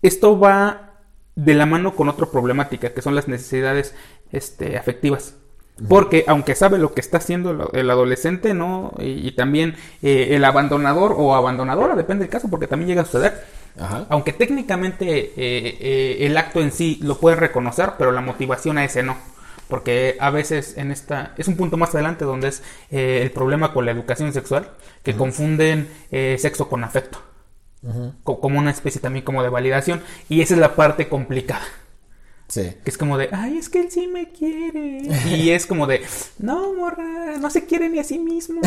esto va de la mano con otra problemática, que son las necesidades este, afectivas. Porque aunque sabe lo que está haciendo el adolescente, ¿no? Y, también eh, el abandonador o abandonadora, depende del caso, porque también llega a suceder. Aunque técnicamente eh, eh, el acto en sí lo puede reconocer, pero la motivación a ese no. Porque a veces en esta... Es un punto más adelante donde es el problema con la educación sexual, que confunden sexo con afecto. Como una especie también como de validación. Y esa es la parte complicada. Que es como de, ay, es que él sí me quiere. Y es como de, no, morra, no se quiere ni a sí mismo.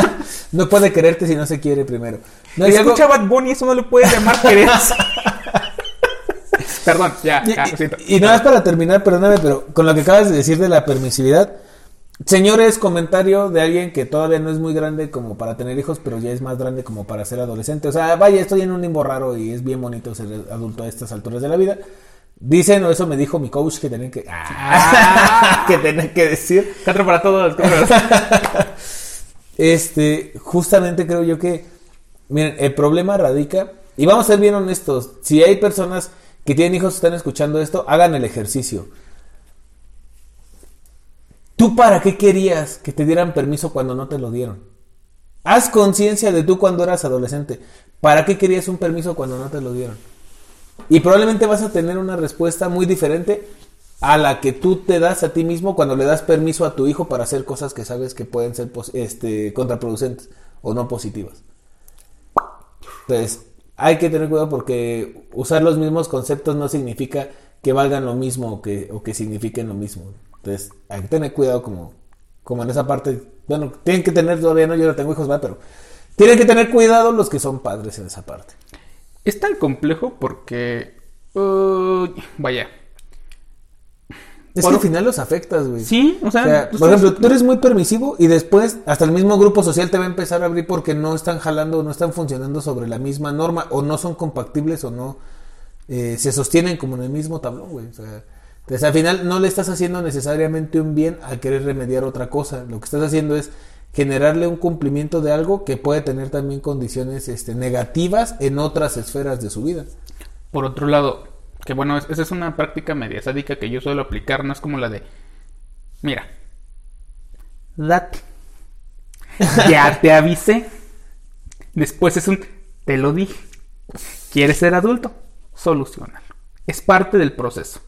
no puede quererte si no se quiere primero. No, Escucha Bad Bunny, eso no le puede llamar querer. Perdón, ya, y, y, nada más para terminar, perdóname, pero con lo que acabas de decir de la permisividad, señores, comentario de alguien que todavía no es muy grande como para tener hijos, pero ya es más grande como para ser adolescente. O sea, vaya, estoy en un limbo raro y es bien bonito ser adulto a estas alturas de la vida. Dicen, o eso me dijo mi coach, que tenían que, ah, que, tenían que decir. Cuatro para todos. este, justamente creo yo que, miren, el problema radica, y vamos a ser bien honestos, si hay personas que tienen hijos que están escuchando esto, hagan el ejercicio. ¿Tú para qué querías que te dieran permiso cuando no te lo dieron? Haz conciencia de tú cuando eras adolescente. ¿Para qué querías un permiso cuando no te lo dieron? Y probablemente vas a tener una respuesta muy diferente a la que tú te das a ti mismo cuando le das permiso a tu hijo para hacer cosas que sabes que pueden ser este, contraproducentes o no positivas. Entonces, hay que tener cuidado porque usar los mismos conceptos no significa que valgan lo mismo o que, o que signifiquen lo mismo. Entonces, hay que tener cuidado como, como en esa parte. Bueno, tienen que tener todavía, yo no tengo hijos, va, tienen que tener cuidado los que son padres en esa parte. Es tan complejo porque. uh, vaya. Es Por- que al final los afectas, güey. Sí, o sea. O sea, tú por ejemplo, tú eres muy permisivo y después hasta el mismo grupo social te va a empezar a abrir porque no están jalando no están funcionando sobre la misma norma o no son compatibles o no eh, se sostienen como en el mismo tablón, güey. O sea, entonces al final no le estás haciendo necesariamente un bien al querer remediar otra cosa. Lo que estás haciendo es generarle un cumplimiento de algo que puede tener también condiciones este, negativas en otras esferas de su vida. Por otro lado, que bueno, es- esa es una práctica media sádica que yo suelo aplicar, no es como la de, mira, date, ya te avisé, después es un, te lo dije, quieres ser adulto, solucionalo, es parte del proceso.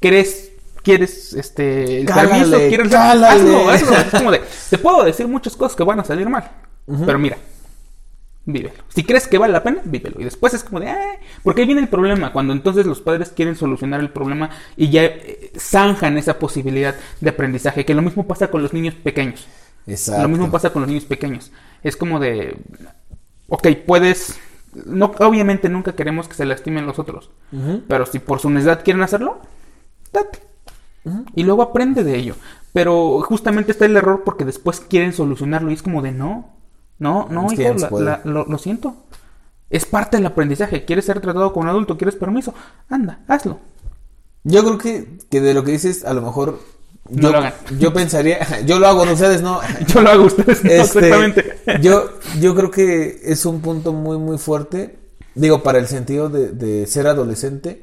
¿Quieres, quieres, este, el Cálale, permiso? ¿Quieres, hazlo, hazlo, es como de, te puedo decir muchas cosas que van a salir mal, pero mira, vívelo. Si crees que vale la pena, vívelo. Y después es como de, "Ay", porque ahí viene el problema, cuando entonces los padres quieren solucionar el problema y ya eh, zanjan esa posibilidad de aprendizaje, que lo mismo pasa con los niños pequeños. Exacto. Lo mismo pasa con los niños pequeños. Es como de, ok, puedes, no, obviamente nunca queremos que se lastimen los otros, pero si por su necesidad quieren hacerlo, date. Y luego aprende de ello. Pero justamente está el error porque después quieren solucionarlo y es como de no, no, no, hijo, la- lo, lo siento. Es parte del aprendizaje. ¿Quieres ser tratado como un adulto? ¿Quieres permiso? Anda, hazlo. Yo creo que, que de lo que dices, a lo mejor. No Yo, lo hagan. yo pensaría, yo lo hago, ustedes no. Yo lo hago, ustedes no, Este, exactamente. yo, yo creo que es un punto muy, muy fuerte. Digo, para el sentido de, de ser adolescente,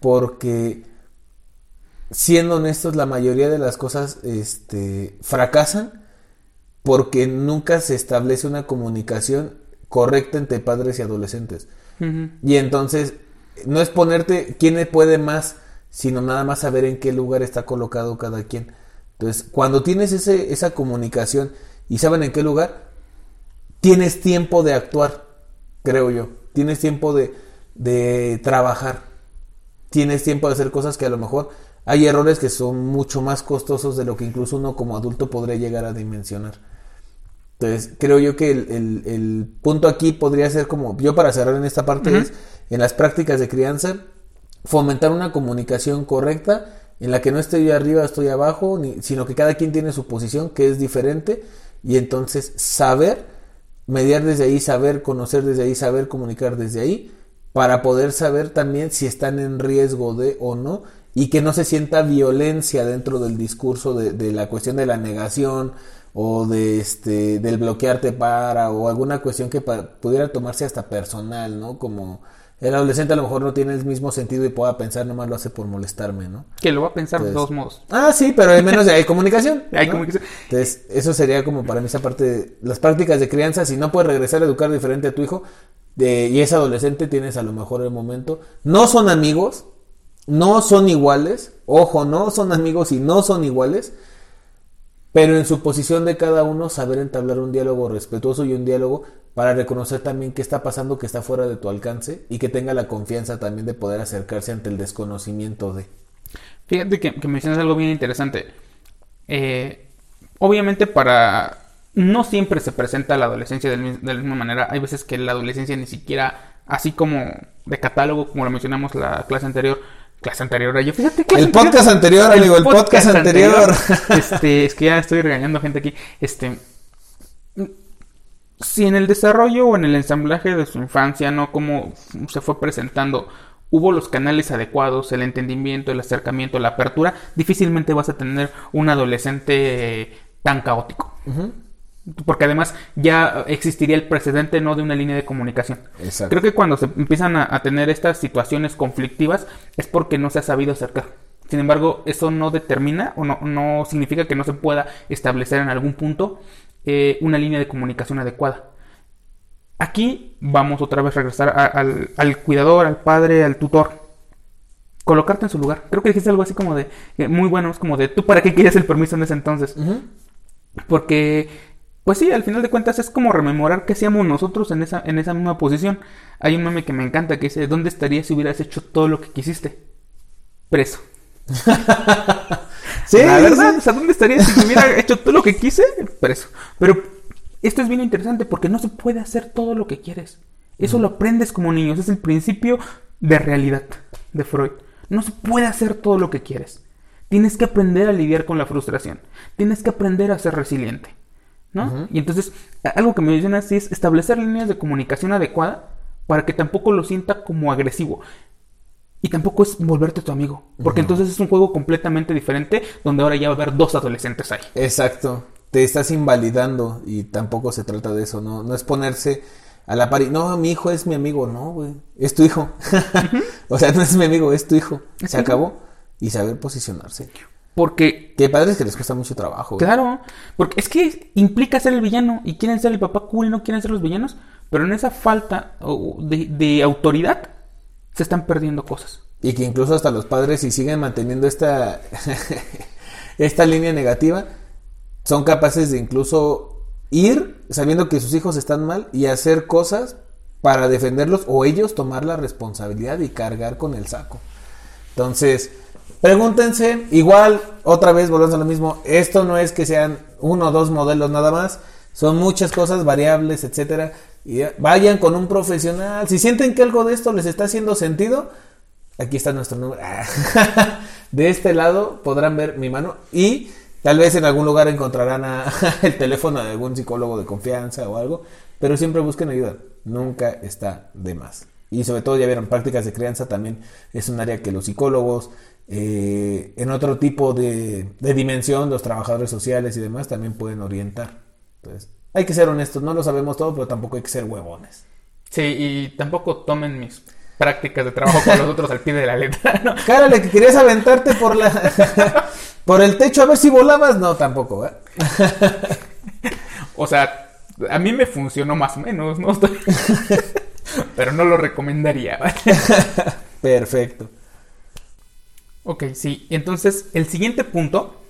porque siendo honestos, la mayoría de las cosas este, fracasan porque nunca se establece una comunicación correcta entre padres y adolescentes. Y entonces, no es ponerte quién puede más, sino nada más saber en qué lugar está colocado cada quien. Entonces, cuando tienes ese, esa comunicación y saben en qué lugar, tienes tiempo de actuar, creo yo. Tienes tiempo de, de trabajar. Tienes tiempo de hacer cosas que a lo mejor hay errores que son mucho más costosos de lo que incluso uno como adulto podría llegar a dimensionar. Entonces, creo yo que el, el- el punto aquí podría ser como, yo para cerrar en esta parte, es en las prácticas de crianza, fomentar una comunicación correcta en la que no estoy arriba, estoy abajo, ni, sino que cada quien tiene su posición que es diferente y entonces saber mediar desde ahí, saber conocer desde ahí, saber comunicar desde ahí, para poder saber también si están en riesgo de o no, y que no se sienta violencia dentro del discurso de, de la cuestión de la negación o de este del bloquearte para o alguna cuestión que pudiera tomarse hasta personal, ¿no? Como el adolescente a lo mejor no tiene el mismo sentido y pueda pensar nomás lo hace por molestarme, ¿no? Que lo va a pensar de todos modos. Ah, sí, pero al menos hay comunicación. Hay comunicación. Entonces, eso sería como para mí esa parte de las prácticas de crianza. Si no puedes regresar a educar diferente a tu hijo de- y es adolescente, tienes a lo mejor el momento. No son amigos, no son iguales. Ojo, no son amigos y no son iguales. Pero en su posición de cada uno, saber entablar un diálogo respetuoso y un diálogo para reconocer también qué está pasando que está fuera de tu alcance y que tenga la confianza también de poder acercarse ante el desconocimiento de. Fíjate que, mencionas algo bien interesante. Eh, obviamente para... No siempre se presenta la adolescencia de la misma manera. Hay veces que la adolescencia ni siquiera, así como de catálogo, como lo mencionamos la clase anterior, clase anterior, yo fíjate clase El podcast anterior, amigo, el podcast anterior. Este, es que ya estoy regañando gente aquí. Este, si en el desarrollo o en el ensamblaje de su infancia, no como se fue presentando, hubo los canales adecuados, el entendimiento, el acercamiento, la apertura, difícilmente vas a tener un adolescente eh, tan caótico. Ujú. Porque además ya existiría el precedente no de una línea de comunicación. Exacto. Creo que cuando se empiezan a, a tener estas situaciones conflictivas es porque no se ha sabido acercar. Sin embargo, eso no determina o no, no significa que no se pueda establecer en algún punto eh, una línea de comunicación adecuada. Aquí vamos otra vez a regresar a- al, al cuidador, al padre, al tutor. Colocarte en su lugar. Creo que dijiste algo así como de, eh, muy bueno, es como de, ¿tú para qué querías el permiso en ese entonces? Porque, pues sí, al final de cuentas es como rememorar qué hacíamos nosotros en esa, en esa misma posición. Hay un meme que me encanta que dice, ¿dónde estarías si hubieras hecho todo lo que quisiste? Preso. Sí, La verdad, sí. o sea, ¿dónde estarías si hubiera hecho todo lo que quise? Preso. Pero esto es bien interesante porque no se puede hacer todo lo que quieres. Eso lo aprendes como niños, es el principio de realidad de Freud. No se puede hacer todo lo que quieres. Tienes que aprender a lidiar con la frustración. Tienes que aprender a ser resiliente. ¿No? Y entonces, algo que me mencionas es establecer líneas de comunicación adecuada para que tampoco lo sienta como agresivo. Y tampoco es volverte tu amigo. Porque entonces es un juego completamente diferente donde ahora ya va a haber dos adolescentes ahí. Exacto. Te estás invalidando y tampoco se trata de eso, ¿no? No es ponerse a la par y, no, mi hijo es mi amigo, no, güey. Es tu hijo. o sea, no es mi amigo, es tu hijo. Se acabó. Y saber posicionarse. Porque. Que hay padres que les cuesta mucho trabajo. Claro. Porque es que implica ser el villano y quieren ser el papá cool y no quieren ser los villanos. Pero en esa falta de, de autoridad se están perdiendo cosas. Y que incluso hasta los padres, si siguen manteniendo esta, esta línea negativa, son capaces de incluso ir sabiendo que sus hijos están mal y hacer cosas para defenderlos o ellos tomar la responsabilidad y cargar con el saco. Entonces, pregúntense, igual, otra vez volvemos a lo mismo, esto no es que sean uno o dos modelos nada más, son muchas cosas, variables, etcétera. Y vayan con un profesional. Si sienten que algo de esto les está haciendo sentido, aquí está nuestro número. de este lado podrán ver mi mano y tal vez en algún lugar encontrarán el teléfono de algún psicólogo de confianza o algo. Pero siempre busquen ayuda. Nunca está de más. Y sobre todo, ya vieron, prácticas de crianza también es un área que los psicólogos, eh, en otro tipo de, de dimensión, los trabajadores sociales y demás también pueden orientar. Entonces, hay que ser honestos, no lo sabemos todo, pero tampoco hay que ser huevones. Sí, y tampoco tomen mis prácticas de trabajo con los otros al pie de la letra. ¿no? Cárale, que querías aventarte por la por el techo a ver si volabas, no, tampoco, ¿eh? o sea, a mí me funcionó más o menos, ¿no? pero no lo recomendaría. Perfecto. Ok, sí. Entonces, el siguiente punto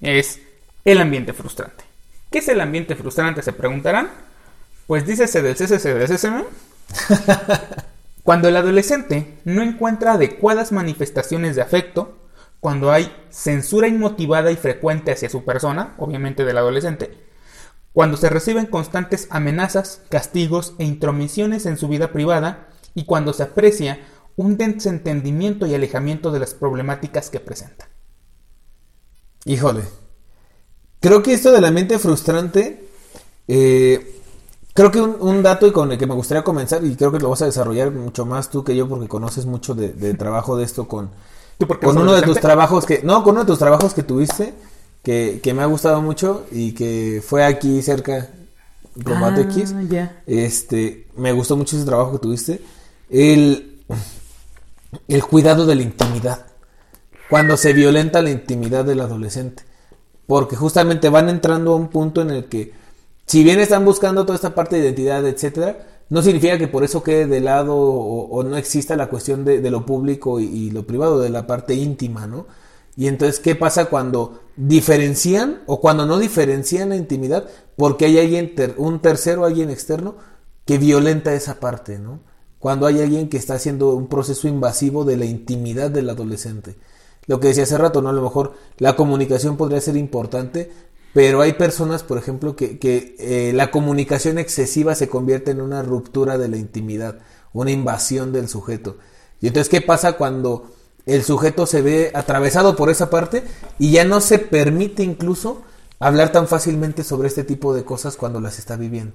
es el ambiente frustrante. ¿Qué es el ambiente frustrante? Se preguntarán. Pues dícese del CCC del CCM. Cuando el adolescente no encuentra adecuadas manifestaciones de afecto, cuando hay censura inmotivada y frecuente hacia su persona, obviamente del adolescente, cuando se reciben constantes amenazas, castigos e intromisiones en su vida privada y cuando se aprecia un desentendimiento y alejamiento de las problemáticas que presenta. Híjole, Creo que esto de la mente frustrante, eh, creo que un, dato con el que me gustaría comenzar, y creo que lo vas a desarrollar mucho más tú que yo, porque conoces mucho de, trabajo de esto con, con uno de tus trabajos que, no, con uno de tus trabajos que tuviste, que, me ha gustado mucho y que fue aquí cerca, Combate ah, X. Este, me gustó mucho ese trabajo que tuviste. El, el cuidado de la intimidad. Cuando se violenta la intimidad del adolescente. Porque justamente van entrando a un punto en el que, si bien están buscando toda esta parte de identidad, etcétera, no significa que por eso quede de lado o, no exista la cuestión de, lo público y, lo privado, de la parte íntima, ¿no? Y entonces, ¿qué pasa cuando diferencian o cuando no diferencian la intimidad? Porque hay alguien, un tercero, alguien externo, que violenta esa parte, ¿no? Cuando hay alguien que está haciendo un proceso invasivo de la intimidad del adolescente lo que decía hace rato, ¿no? A lo mejor la comunicación podría ser importante, pero hay personas, por ejemplo, que, eh, la comunicación excesiva se convierte en una ruptura de la intimidad, una invasión del sujeto. Y entonces, ¿qué pasa cuando el sujeto se ve atravesado por esa parte y ya no se permite incluso hablar tan fácilmente sobre este tipo de cosas cuando las está viviendo?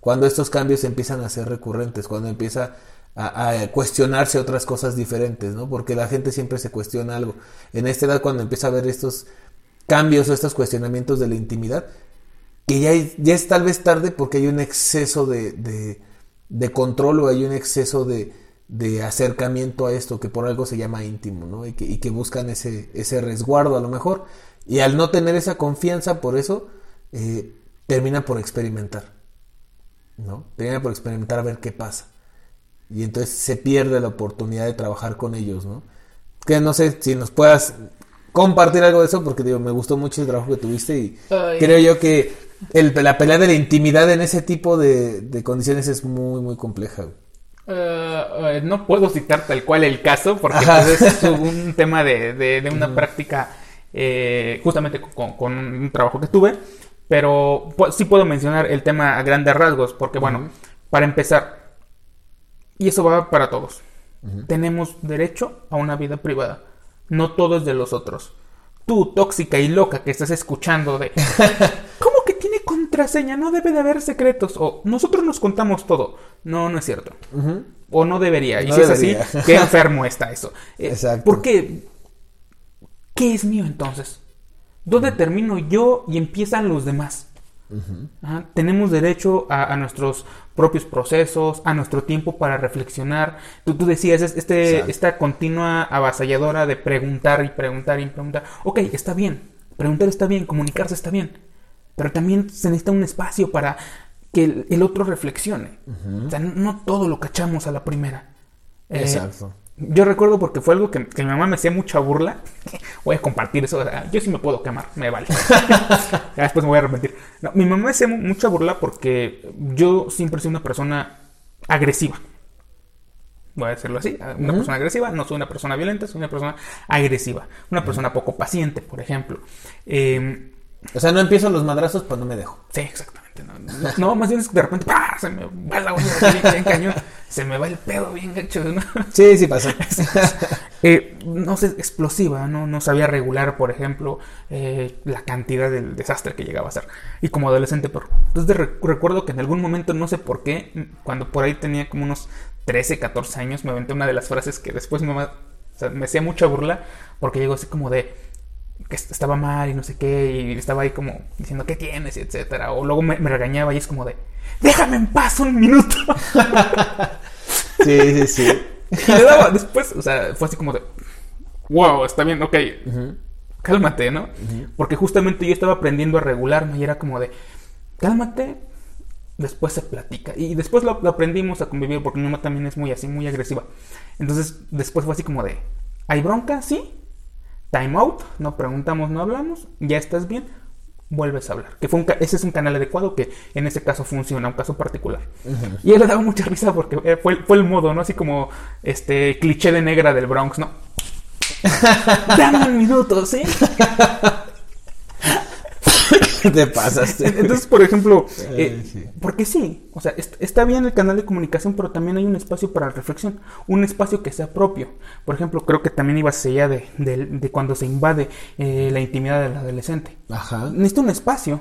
Cuando estos cambios empiezan a ser recurrentes, cuando empieza a, cuestionarse otras cosas diferentes, ¿no? Porque la gente siempre se cuestiona algo. En esta edad, cuando empieza a ver estos cambios o estos cuestionamientos de la intimidad, que ya, es tal vez tarde porque hay un exceso de, control o hay un exceso de, acercamiento a esto que por algo se llama íntimo, ¿no? Y que, buscan ese, ese resguardo a lo mejor. Y al no tener esa confianza, por eso, eh, termina por experimentar, ¿no? Termina por experimentar a ver qué pasa y entonces se pierde la oportunidad de trabajar con ellos, ¿no? Que no sé si nos puedas compartir algo de eso, porque digo, me gustó mucho el trabajo que tuviste y creo yo que el, la pelea de la intimidad en ese tipo de, condiciones es muy, muy compleja. Eh, eh, no puedo citar tal cual el caso, porque pues, es un tema de, de, una práctica, eh, justamente con, con, un trabajo que tuve, Pero pues, sí puedo mencionar el tema a grandes rasgos, porque bueno, para empezar, y eso va para todos, tenemos derecho a una vida privada. No todo es de los otros. Tú, tóxica y loca que estás escuchando de... ¿Cómo que tiene contraseña? No debe de haber secretos. O nosotros nos contamos todo. No, no es cierto. O no debería. Y No si es así, qué enfermo está eso. Eh, Exacto. ¿Por qué? ¿Qué es mío entonces? ¿Dónde termino yo y empiezan los demás? Ajá, Tenemos derecho a, a nuestros propios procesos, a nuestro tiempo para reflexionar. Tú, tú decías, es- este, Exacto. esta continua avasalladora de preguntar y preguntar y preguntar. Ok, está bien, preguntar está bien, comunicarse está bien, pero también se necesita un espacio para que el, el otro reflexione. O sea, no, no todo lo cachamos a la primera. Eh, Exacto. Yo recuerdo porque fue algo que, que mi mamá me hacía mucha burla. Voy a compartir eso. o sea, Yo sí me puedo quemar, me vale. Ya después me voy a arrepentir. No, mi mamá me hacía mu- mucha burla porque yo siempre soy una persona agresiva. Voy a decirlo así. Una persona agresiva. No soy una persona violenta, soy una persona agresiva. Una persona poco paciente, por ejemplo. Eh, O sea, no empiezo los madrazos, pues no me dejo. Sí, exactamente. No, no, no, más bien es que de repente ¡pah! se me va la olla así bien, bien cañón. Se me va el pedo bien gacho. ¿no? Sí, sí pasa. Eh, no sé, explosiva, ¿no? No sabía regular, por ejemplo, eh, la cantidad del desastre que llegaba a ser. Y como adolescente, pero entonces re- recuerdo que en algún momento, no sé por qué, cuando por ahí tenía como unos 13, 14 años, me aventé una de las frases que después o sea, me hacía mucha burla, porque llegó así como de que est- estaba mal y no sé qué, y estaba ahí como diciendo, ¿qué tienes? y etcétera. O luego me, me regañaba y es como de, déjame en paz un minuto. Sí, sí, sí. Y le daba después, o sea, fue así como de, wow, está bien, ok, cálmate, ¿no? Porque justamente yo estaba aprendiendo a regularme y era como de, cálmate, después se platica. Y después lo, lo aprendimos a convivir porque mi mamá también es muy así, muy agresiva. Entonces, después fue así como de, ¿hay bronca? Sí. Time out, no preguntamos, no hablamos, ya estás bien, vuelves a hablar. Que fue un ese es un canal adecuado que en ese caso funciona, un caso particular. Y él le daba mucha risa porque eh, fue, fue el modo, ¿no? Así como este cliché de negra del Bronx, ¿no? Dame un minuto, ¿sí? Te pasaste. Entonces, por ejemplo, eh, sí. porque sí, o sea, est- está bien el canal de comunicación, pero también hay un espacio para reflexión, un espacio que sea propio. Por ejemplo, creo que también iba allá de, de- de cuando se invade eh, la intimidad del adolescente. Ajá. Necesita un espacio.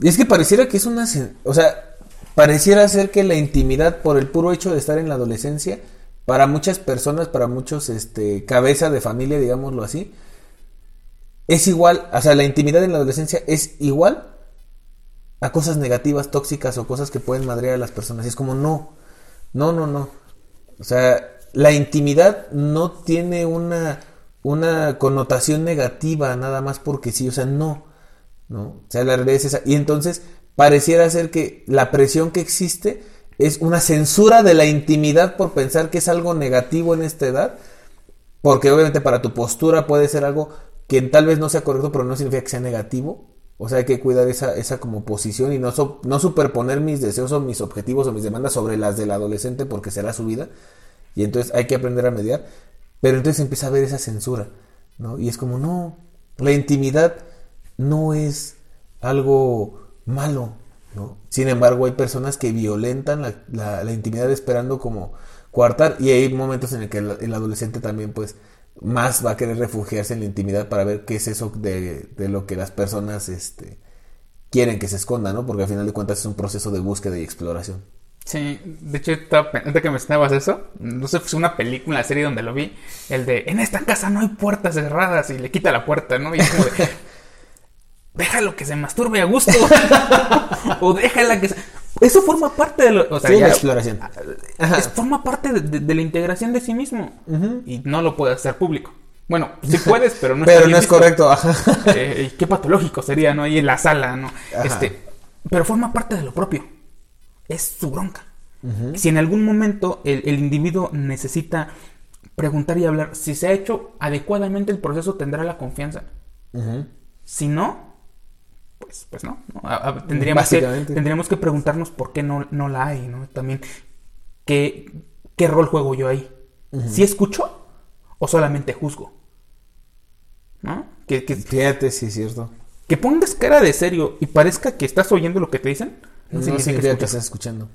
Y es que pareciera que es una... O sea, pareciera ser que la intimidad por el puro hecho de estar en la adolescencia, para muchas personas, para muchos, este, cabeza de familia, digámoslo así, es igual, o sea, la intimidad en la adolescencia es igual a cosas negativas, tóxicas o cosas que pueden madrear a las personas. Y es como, no, no, no, no. O sea, la intimidad no tiene una, una connotación negativa nada más porque sí, o sea, no. ¿no? O sea, la realidad es esa. Y entonces pareciera ser que la presión que existe es una censura de la intimidad por pensar que es algo negativo en esta edad, porque obviamente para tu postura puede ser algo que tal vez no sea correcto, pero no significa que sea negativo. O sea, hay que cuidar esa, esa como posición y no, no superponer mis deseos o mis objetivos o mis demandas sobre las del adolescente porque será su vida. Y entonces hay que aprender a mediar. Pero entonces empieza a haber esa censura, ¿no? Y es como, no, la intimidad no es algo malo, ¿no? Sin embargo, hay personas que violentan la, la- la intimidad esperando como coartar y hay momentos en el que el, el adolescente también, pues, más va a querer refugiarse en la intimidad para ver qué es eso de, de lo que las personas, este, quieren que se esconda, ¿no? Porque al final de cuentas es un proceso de búsqueda y exploración. Sí, de hecho, ahorita que mencionabas eso, no sé, fue una película, una serie donde lo vi, el de, en esta casa no hay puertas cerradas y le quita la puerta, ¿no? Y es como de, déjalo que se masturbe a gusto. o déjala que se... Eso forma parte de lo... O sea, Sí, la exploración. es- forma parte de, de- de la integración de sí mismo. Y no lo puedes hacer público. Bueno, sí puedes, pero no Pero no es correcto, ajá. Eh, qué patológico sería, ¿no? Ahí en la sala, ¿no? Ajá. Este, pero forma parte de lo propio. Es su bronca. Si en algún momento el, el individuo necesita preguntar y hablar, si se ha hecho adecuadamente el proceso, tendrá la confianza. Si no, pues, pues no. tendríamos, que, tendríamos que preguntarnos por qué no, no la hay, ¿no? También, ¿qué, qué rol juego yo ahí? ¿Si escucho o solamente juzgo? ¿No? Que, que- Fíjate, sí es cierto. Que pongas cara de serio y parezca que estás oyendo lo que te dicen, No, no significa significa que estás escuchando.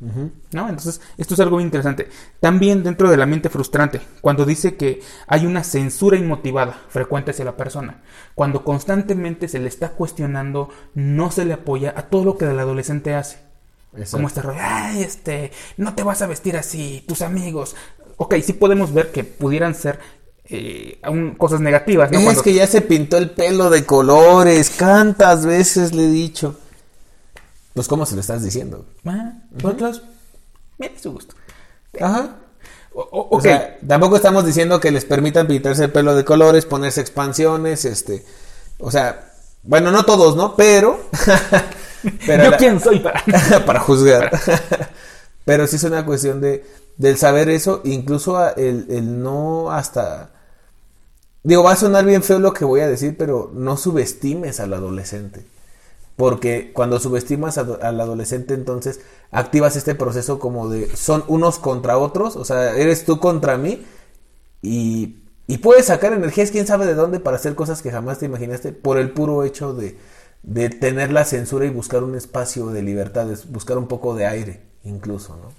¿no? Entonces, esto es algo muy interesante. También dentro de la mente frustrante, cuando dice que hay una censura inmotivada frecuente hacia la persona, cuando constantemente se le está cuestionando, no se le apoya a todo lo que el adolescente hace. Exacto. Como este rollo, ay, este, no te vas a vestir así, tus amigos. Ok, sí podemos ver que pudieran ser eh, aún cosas negativas, ¿no? Es Cuando- que ya se pintó el pelo de colores. ¿Cuántas veces le he dicho? Pues, ¿cómo se lo estás diciendo? Otros, mira su gusto. Ajá. O- o- O ok, sea, tampoco estamos diciendo que les permitan pintarse el pelo de colores, ponerse expansiones, este. O sea, bueno, no todos, ¿no? Pero. pero ¿yo la- quién soy para...? para juzgar. Pero sí es una cuestión de del saber eso, incluso el, el no hasta digo, va a sonar bien feo lo que voy a decir, pero no subestimes al adolescente. Porque cuando subestimas al adolescente, entonces activas este proceso como de son unos contra otros, o sea, eres tú contra mí y, y puedes sacar energías, quién sabe de dónde, para hacer cosas que jamás te imaginaste, por el puro hecho de, de tener la censura y buscar un espacio de libertad, es buscar un poco de aire, incluso, ¿no?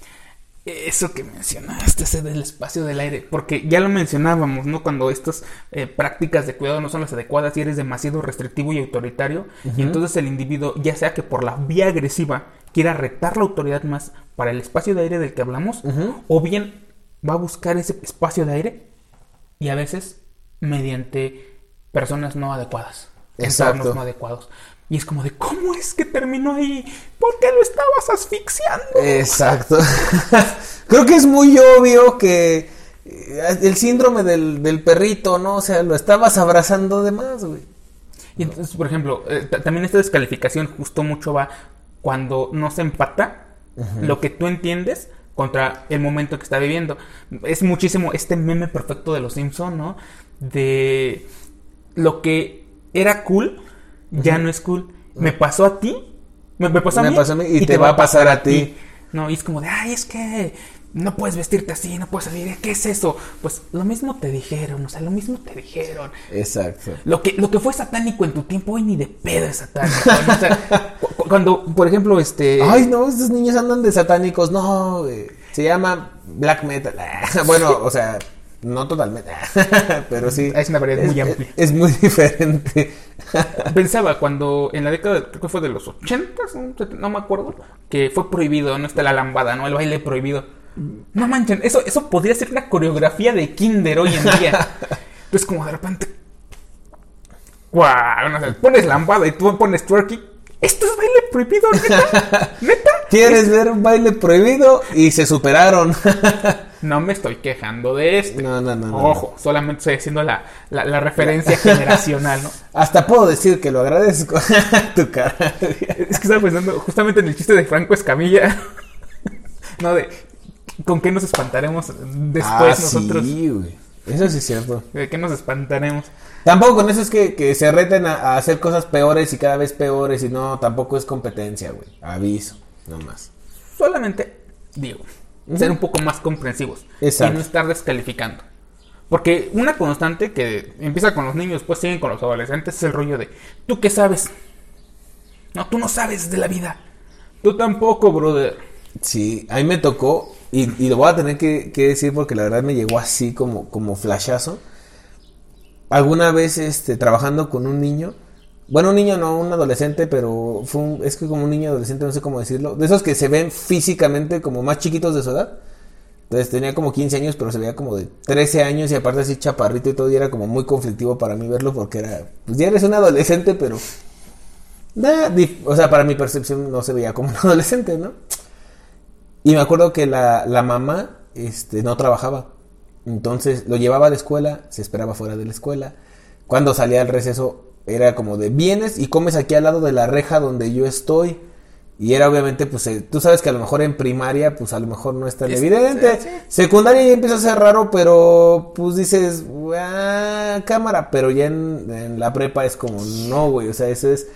Eso que mencionaste, ese del espacio del aire, porque ya lo mencionábamos, ¿no? Cuando estas eh, prácticas de cuidado no son las adecuadas y eres demasiado restrictivo y autoritario, y entonces el individuo, ya sea que por la vía agresiva quiera retar la autoridad más para el espacio de aire del que hablamos, o bien va a buscar ese espacio de aire y a veces mediante personas no adecuadas, Exacto. entornos no adecuados. Y es como de, ¿cómo es que terminó ahí? ¿Por qué lo estabas asfixiando? Exacto. Creo que es muy obvio que eh, el síndrome del, del perrito, ¿no? O sea, lo estabas abrazando de más, güey. Y entonces, por ejemplo, eh, ta- también esta descalificación justo mucho va cuando no se empata lo que tú entiendes contra el momento que está viviendo. Es muchísimo este meme perfecto de los Simpson, ¿no? De lo que era cool ya no es cool. Me pasó a ti, me, me pasó a Me mí pasó a mí y te va a pasar a ti. No, y es como de, ay, es que no puedes vestirte así, no puedes salir, ¿qué es eso? Pues lo mismo te dijeron, o sea, lo mismo te dijeron. Exacto. Lo que, lo que fue satánico en tu tiempo hoy ni de pedo es satánico. ¿no? O sea, cu- cu- cuando, por ejemplo, este. Ay, no, estos niños andan de satánicos. No, güey. Se llama black metal. bueno, o sea, no totalmente. pero sí. Es una variedad muy amplia. Es, muy diferente. Pensaba cuando en la década, creo que fue de los 80, no, me acuerdo, que fue prohibido, no está la lambada, ¿no? El baile prohibido. No manchen, eso, eso podría ser una coreografía de Kinder hoy en día. Entonces, como de repente. ¡Guau! No sé, pones lambada y tú pones twerking. ¿Esto es baile prohibido, neta? ¿Neta? ¿Quieres ver un baile prohibido? Y se superaron. No me estoy quejando de esto. No, no, no, no. Ojo, solamente estoy haciendo la, la, la referencia generacional, ¿no? Hasta puedo decir que lo agradezco. tu cara. Es que estaba pensando justamente en el chiste de Franco Escamilla. no, de con qué nos espantaremos después Ah, nosotros. Sí, güey. Eso sí es cierto. ¿De qué nos espantaremos? Tampoco con eso es que, que se reten a, a hacer cosas peores y cada vez peores y no, tampoco es competencia, güey. Aviso, nomás. Solamente, digo, ser un poco más comprensivos. Exacto. Y no estar descalificando. Porque una constante que empieza con los niños, después siguen con los adolescentes, es el rollo de, ¿tú qué sabes? No, tú no sabes de la vida. Tú tampoco, brother. Sí, a mí me tocó, y, y lo voy a tener que, decir porque la verdad me llegó así como, como flashazo. Alguna vez este, trabajando con un niño, bueno, un niño no, un adolescente, pero fue es que como un niño adolescente, no sé cómo decirlo, de esos que se ven físicamente como más chiquitos de su edad. Entonces tenía como 15 años, pero se veía como de 13 años y aparte así chaparrito y todo, y era como muy conflictivo para mí verlo porque era, pues ya eres un adolescente, pero... nah, o sea, para mi percepción no se veía como un adolescente, ¿no? Y me acuerdo que la, la mamá este, no trabajaba. Entonces lo llevaba a la escuela, se esperaba fuera de la escuela. Cuando salía al receso era como de vienes y comes aquí al lado de la reja donde yo estoy. Y era obviamente, pues eh, tú sabes que a lo mejor en primaria, pues a lo mejor no es tan evidente. sí. Secundaria ya empieza a ser raro, pero pues dices, ah, cámara. Pero ya en, en la prepa es como, no, güey. O sea, eso es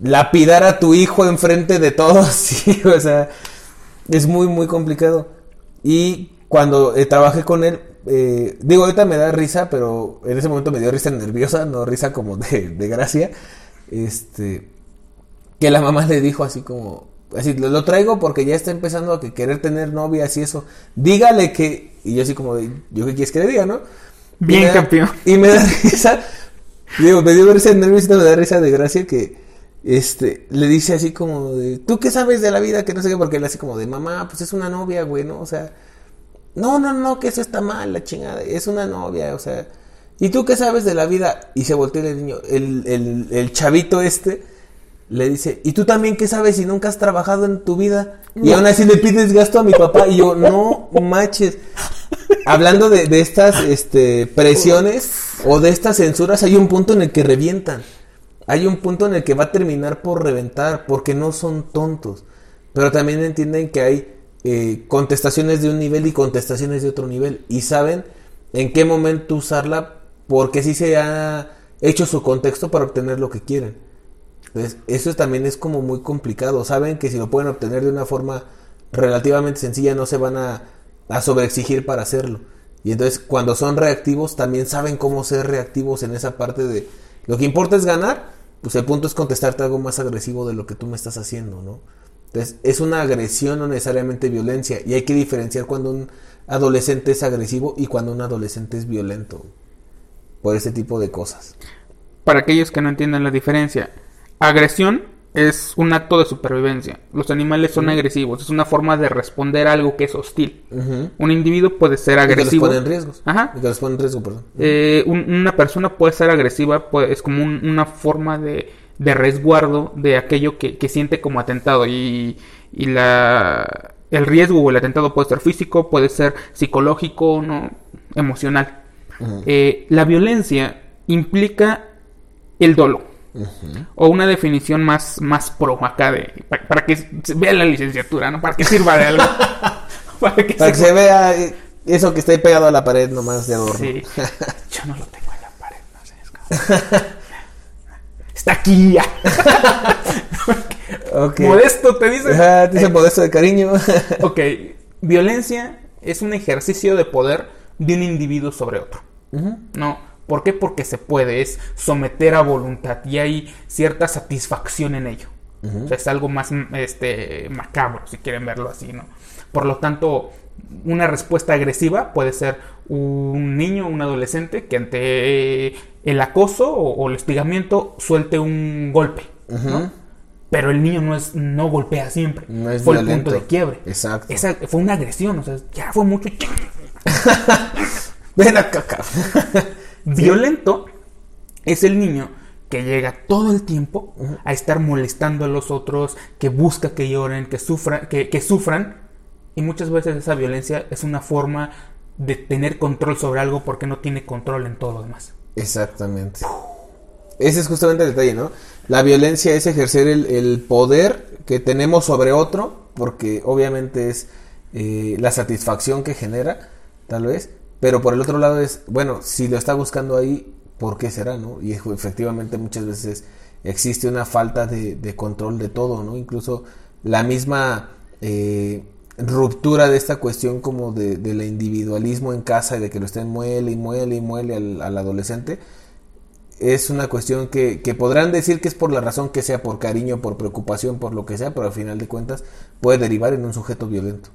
lapidar a tu hijo enfrente de todos. Sí, o sea, es muy, muy complicado. Y cuando eh, trabajé con él, eh, digo, ahorita me da risa, pero en ese momento me dio risa nerviosa, no risa como de, de gracia. este, que la mamá le dijo así como, así, lo, lo traigo porque ya está empezando a que querer tener novias y eso, dígale que, y yo así como, de, ¿yo qué quieres que le diga, no? Y Bien, da- campeón. Y me da risa, digo, me dio risa de nerviosito, me da risa de gracia que, este, le dice así como de, ¿tú qué sabes de la vida? Que no sé qué, porque él así como de, mamá, pues es una novia, güey, ¿no? O sea, no, no, no, que eso está mal, la chingada, es una novia, o sea, ¿y tú qué sabes de la vida? Y se voltea el niño, el, el, el chavito este, le dice, ¿y tú también qué sabes si nunca has trabajado en tu vida? Y aún así le pides gasto a mi papá, y yo, no manches. Hablando de, de estas este, presiones o de estas censuras, hay un punto en el que revientan. Hay un punto en el que va a terminar por reventar, porque no son tontos. Pero también entienden que hay eh, contestaciones de un nivel y contestaciones de otro nivel. Y saben en qué momento usarla, porque sí se ha hecho su contexto para obtener lo que quieren. Entonces, eso también es como muy complicado. Saben que si lo pueden obtener de una forma relativamente sencilla, no se van a, a sobreexigir para hacerlo. Y entonces, cuando son reactivos, también saben cómo ser reactivos en esa parte de lo que importa es ganar. Pues el punto es contestarte algo más agresivo de lo que tú me estás haciendo, ¿no? Entonces, es una agresión, no necesariamente violencia. Y hay que diferenciar cuando un adolescente es agresivo y cuando un adolescente es violento. Por ese tipo de cosas. Para aquellos que no entiendan la diferencia, agresión es un acto de supervivencia. Los animales son agresivos, es una forma de responder a algo que es hostil. Un individuo puede ser Y que los agresivo. pone en riesgos. Ajá. Y que los pone en riesgo, perdón. Eh, un- una persona puede ser agresiva, es como un- una forma de, de resguardo de aquello que, que siente como atentado. Y, y la, el riesgo o el atentado puede ser físico, puede ser psicológico, no emocional. Eh, la violencia implica el O una definición más, más pro acá de. Para, para que se vea la licenciatura, ¿no? Para que sirva de algo. para que Para que se- vea eh, eso que está ahí pegado a la pared nomás de adorno. Sí. Yo no lo tengo en la pared, no sé. es como- Está aquí ya. Ok. Modesto te dice. Ajá, dice modesto de cariño. Ok, violencia es un ejercicio de poder de un individuo sobre otro. No, ¿por qué? Porque se puede, es someter a voluntad y hay cierta satisfacción en ello. O sea, es algo más mm, este, macabro, si quieren verlo así, ¿no? Por lo tanto, una respuesta agresiva puede ser un niño, un adolescente que ante el acoso o, el hostigamiento suelte un golpe, ¿no? Pero el niño no es no golpea siempre. No es fue el punto de quiebre. Exacto. Esa fue una agresión, o sea, ya fue mucho. Ven acá. Violento es el niño que llega todo el tiempo a estar molestando a los otros, que busca que lloren, que, sufra, que, que sufran. Y muchas veces esa violencia es una forma de tener control sobre algo porque no tiene control en todo lo demás. Exactamente. Ese es justamente el detalle, ¿no? La violencia es ejercer el, el poder que tenemos sobre otro, porque obviamente es eh, la satisfacción que genera, tal vez. Pero por el otro lado es, bueno, si lo está buscando ahí, ¿por qué será, no? Y efectivamente muchas veces existe una falta de, de control de todo, ¿no? Incluso la misma eh, ruptura de esta cuestión como de, del individualismo en casa y de que lo estén muele y muele y muele al, al adolescente, es una cuestión que, que podrán decir que es por la razón que sea, por cariño, por preocupación, por lo que sea, pero al final de cuentas puede derivar en un sujeto violento.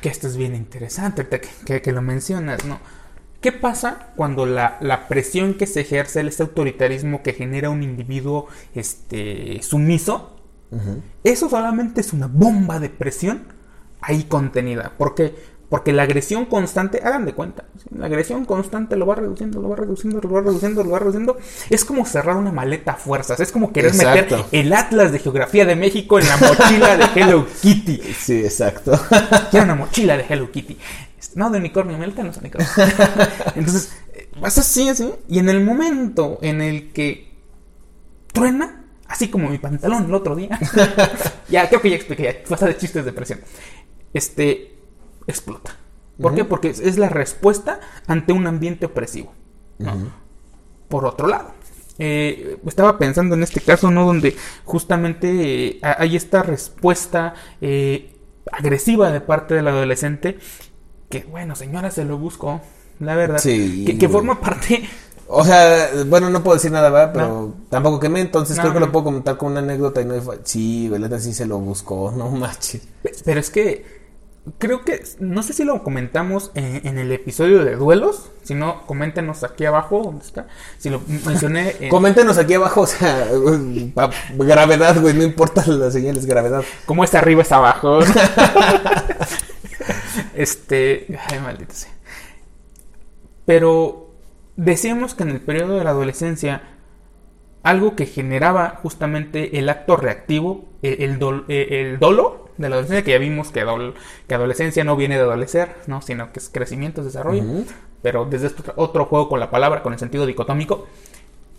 Que esto es bien interesante que, que- que lo mencionas, ¿no? ¿Qué pasa cuando la, la presión que se ejerce, ese autoritarismo que genera un individuo este, sumiso, eso solamente es una bomba de presión ahí contenida? ¿Por qué? Porque la agresión constante, hagan de cuenta, la agresión constante lo va reduciendo, lo va reduciendo, lo va reduciendo, lo va reduciendo. Es como cerrar una maleta a fuerzas, es como querer Exacto. meter el Atlas de Geografía de México en la mochila de Hello Kitty. Sí, exacto. Quiero una mochila de Hello Kitty. No, de unicornio, me gustan los unicornios. Entonces, vas así, así. Y en el momento en el que truena, así como mi pantalón el otro día. ya, creo que ya expliqué, ya, pasa de chistes de presión. Este, explota. ¿Por qué? Porque es, la respuesta ante un ambiente opresivo. ¿no? Por otro lado, eh, estaba pensando en este caso, ¿no? Donde justamente eh, ha- hay esta respuesta eh, agresiva de parte del adolescente que, bueno, señora, se lo busco, la verdad, Sí, que, forma parte O sea, bueno, no puedo decir nada, ¿verdad? Pero tampoco quemé, entonces No, creo que no. lo puedo comentar con una anécdota y no Sí, Veleta sí se lo buscó, no manches. Pero es que creo que, no sé si lo comentamos en, en el episodio de duelos. Si no, coméntenos aquí abajo, ¿dónde está? Si lo mencioné en- Coméntenos aquí abajo, o sea, gravedad, güey, no importa las señales, gravedad. como es arriba es abajo. este, ay, maldito sea. Pero decíamos que en el periodo de la adolescencia algo que generaba justamente el acto reactivo, el, el dol- eh, el dolo de la adolescencia, que ya vimos que, adol- que adolescencia no viene de adolecer, ¿no? sino que es crecimiento, es desarrollo, pero desde este otro juego con la palabra, con el sentido dicotómico,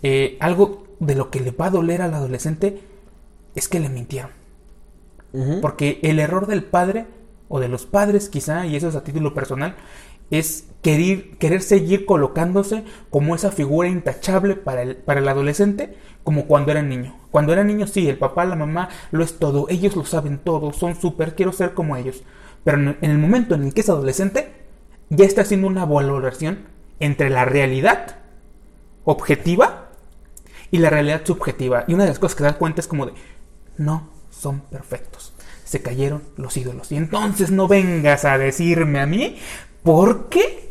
eh, algo de lo que le va a doler al adolescente es que le mintieron. Porque el error del padre, o de los padres quizá, y eso es a título personal, es querer, querer seguir colocándose como esa figura intachable para el, para el adolescente, como cuando era niño. Cuando era niño, sí, el papá, la mamá lo es todo, ellos lo saben todo, son súper, quiero ser como ellos. Pero en el momento en el que es adolescente, ya está haciendo una valoración entre la realidad objetiva y la realidad subjetiva. Y una de las cosas que das cuenta es como de, no son perfectos. Se cayeron los ídolos. Y entonces no vengas a decirme a mí por qué.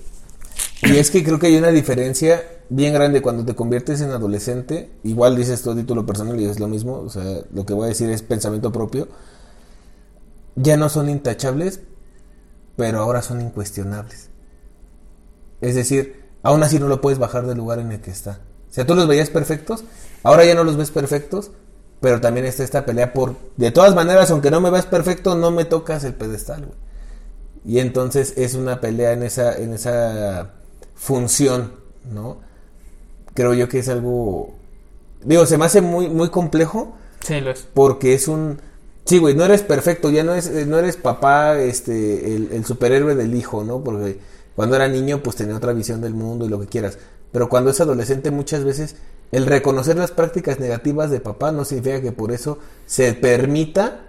Y es que creo que hay una diferencia bien grande cuando te conviertes en adolescente. Igual dices tu título personal y es lo mismo. O sea, lo que voy a decir es pensamiento propio. Ya no son intachables, pero ahora son incuestionables. Es decir, aún así no lo puedes bajar del lugar en el que está. O sea, tú los veías perfectos, ahora ya no los ves perfectos, pero también está esta pelea por... De todas maneras, aunque no me veas perfecto, no me tocas el pedestal, güey. Y entonces es una pelea en esa, en esa función, ¿no? Creo yo que es algo... Digo, se me hace muy, muy complejo Sí, lo es. porque es un... Sí, güey, no eres perfecto, ya no, es, eh, no eres papá, este, el, el superhéroe del hijo, ¿no? Porque cuando era niño, pues tenía otra visión del mundo y lo que quieras. Pero cuando es adolescente, muchas veces el reconocer las prácticas negativas de papá no significa que por eso se permita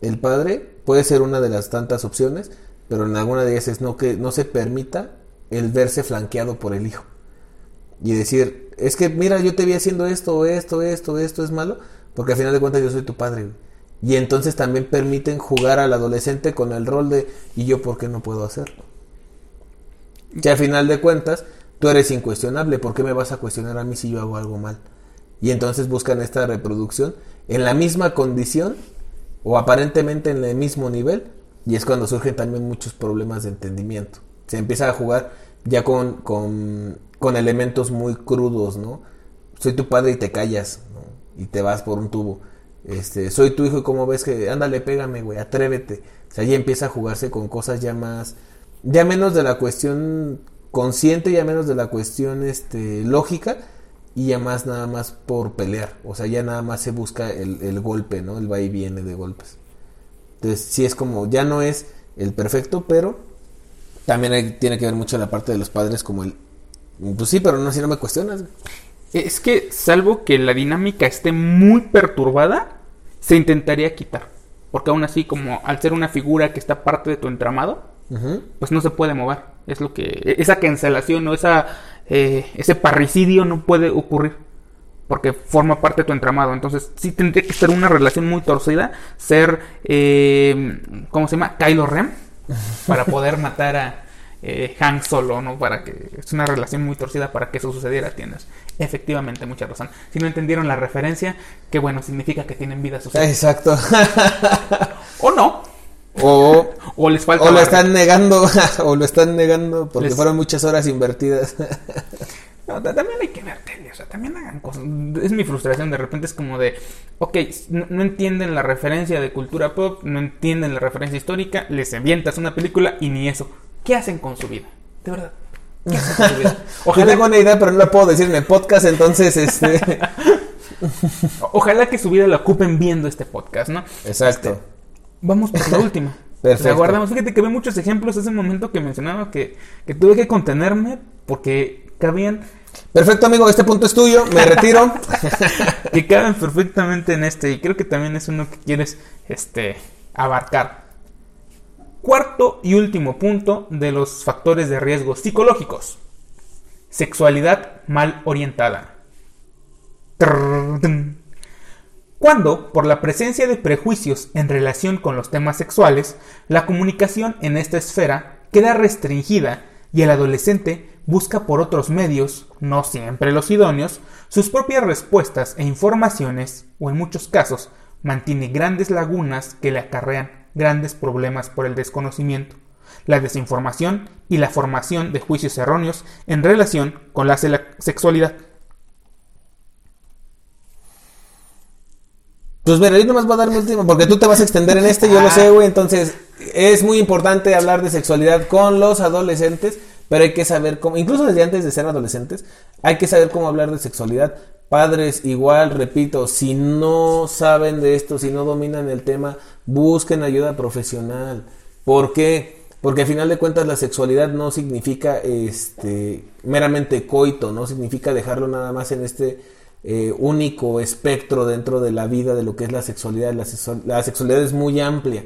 el padre, puede ser una de las tantas opciones, pero en alguna de ellas es no que no se permita el verse flanqueado por el hijo. Y decir, es que mira, yo te vi haciendo esto, esto, esto, esto es malo, porque al final de cuentas yo soy tu padre. Y entonces también permiten jugar al adolescente con el rol de, ¿y yo por qué no puedo hacerlo? Que al final de cuentas, tú eres incuestionable, ¿por qué me vas a cuestionar a mí si yo hago algo mal? Y entonces buscan esta reproducción en la misma condición o aparentemente en el mismo nivel, y es cuando surgen también muchos problemas de entendimiento. Se empieza a jugar ya con, con, elementos muy crudos, ¿no? Soy tu padre y te callas, ¿no? Y te vas por un tubo. Este, soy tu hijo y como ves que, ándale, pégame, güey, atrévete. O sea, ya empieza a jugarse con cosas ya más, ya menos de la cuestión consciente, ya menos de la cuestión, este, lógica, y ya más nada más por pelear. O sea, ya nada más se busca el, el golpe, ¿no? El va y viene de golpes. Entonces, sí es como, ya no es el perfecto, pero también hay- tiene que ver mucho la parte de los padres como el, pues sí, pero no, si no me cuestionas. Es que, salvo que la dinámica esté muy perturbada, se intentaría quitar. Porque aún así, como al ser una figura que está parte de tu entramado, pues no se puede mover. Es lo que. Esa cancelación o esa, eh, ese parricidio no puede ocurrir. Porque forma parte de tu entramado. Entonces, sí tendría que ser una relación muy torcida. Ser. eh, ¿Cómo se llama? Kylo Ren. Para poder matar a eh, Han Solo, ¿no? Para que. Es una relación muy torcida para que eso sucediera, tienes. Efectivamente, mucha razón. Si no entendieron la referencia, que bueno, significa que tienen vida social. Exacto. O no. o, O les falta. o lo barrio. están negando, o lo están negando porque Les- fueron muchas horas invertidas. No, también hay que ver tele, o sea, también hagan cosas. Es mi frustración, de repente es como de, ok, no, no entienden la referencia de cultura pop, no entienden la referencia histórica, les avientas una película y ni eso. ¿Qué hacen con su vida? De verdad. ¿Qué hacen con su vida? Yo tengo una idea, pero no la puedo decir en el podcast, entonces, este... ojalá que su vida la ocupen viendo este podcast, ¿no? Exacto. Vamos por la última. Perfecto. La guardamos. Fíjate que ve muchos ejemplos ese momento que mencionaba que, que tuve que contenerme porque cabían Perfecto, amigo, este punto es tuyo, me retiro. que caben perfectamente en este y creo que también es uno que quieres este abarcar. Cuarto y último punto de los factores de riesgo psicológicos. Sexualidad mal orientada. Cuando, por la presencia de prejuicios en relación con los temas sexuales, la comunicación en esta esfera queda restringida y el adolescente busca por otros medios, no siempre los idóneos, sus propias respuestas e informaciones, o en muchos casos mantiene grandes lagunas que le acarrean grandes problemas por el desconocimiento, la desinformación y la formación de juicios erróneos en relación con la sexualidad. Pues mira, yo nomás voy a dar mi último, porque tú te vas a extender en este, yo lo sé, güey, entonces es muy importante hablar de sexualidad con los adolescentes, pero hay que saber cómo, incluso desde antes de ser adolescentes, hay que saber cómo hablar de sexualidad. Padres, igual, repito, si no saben de esto, si no dominan el tema, busquen ayuda profesional. ¿Por qué? Porque al final de cuentas la sexualidad no significa este meramente coito, no significa dejarlo nada más en este eh, único espectro dentro de la vida de lo que es la sexualidad. La, sexualidad es muy amplia.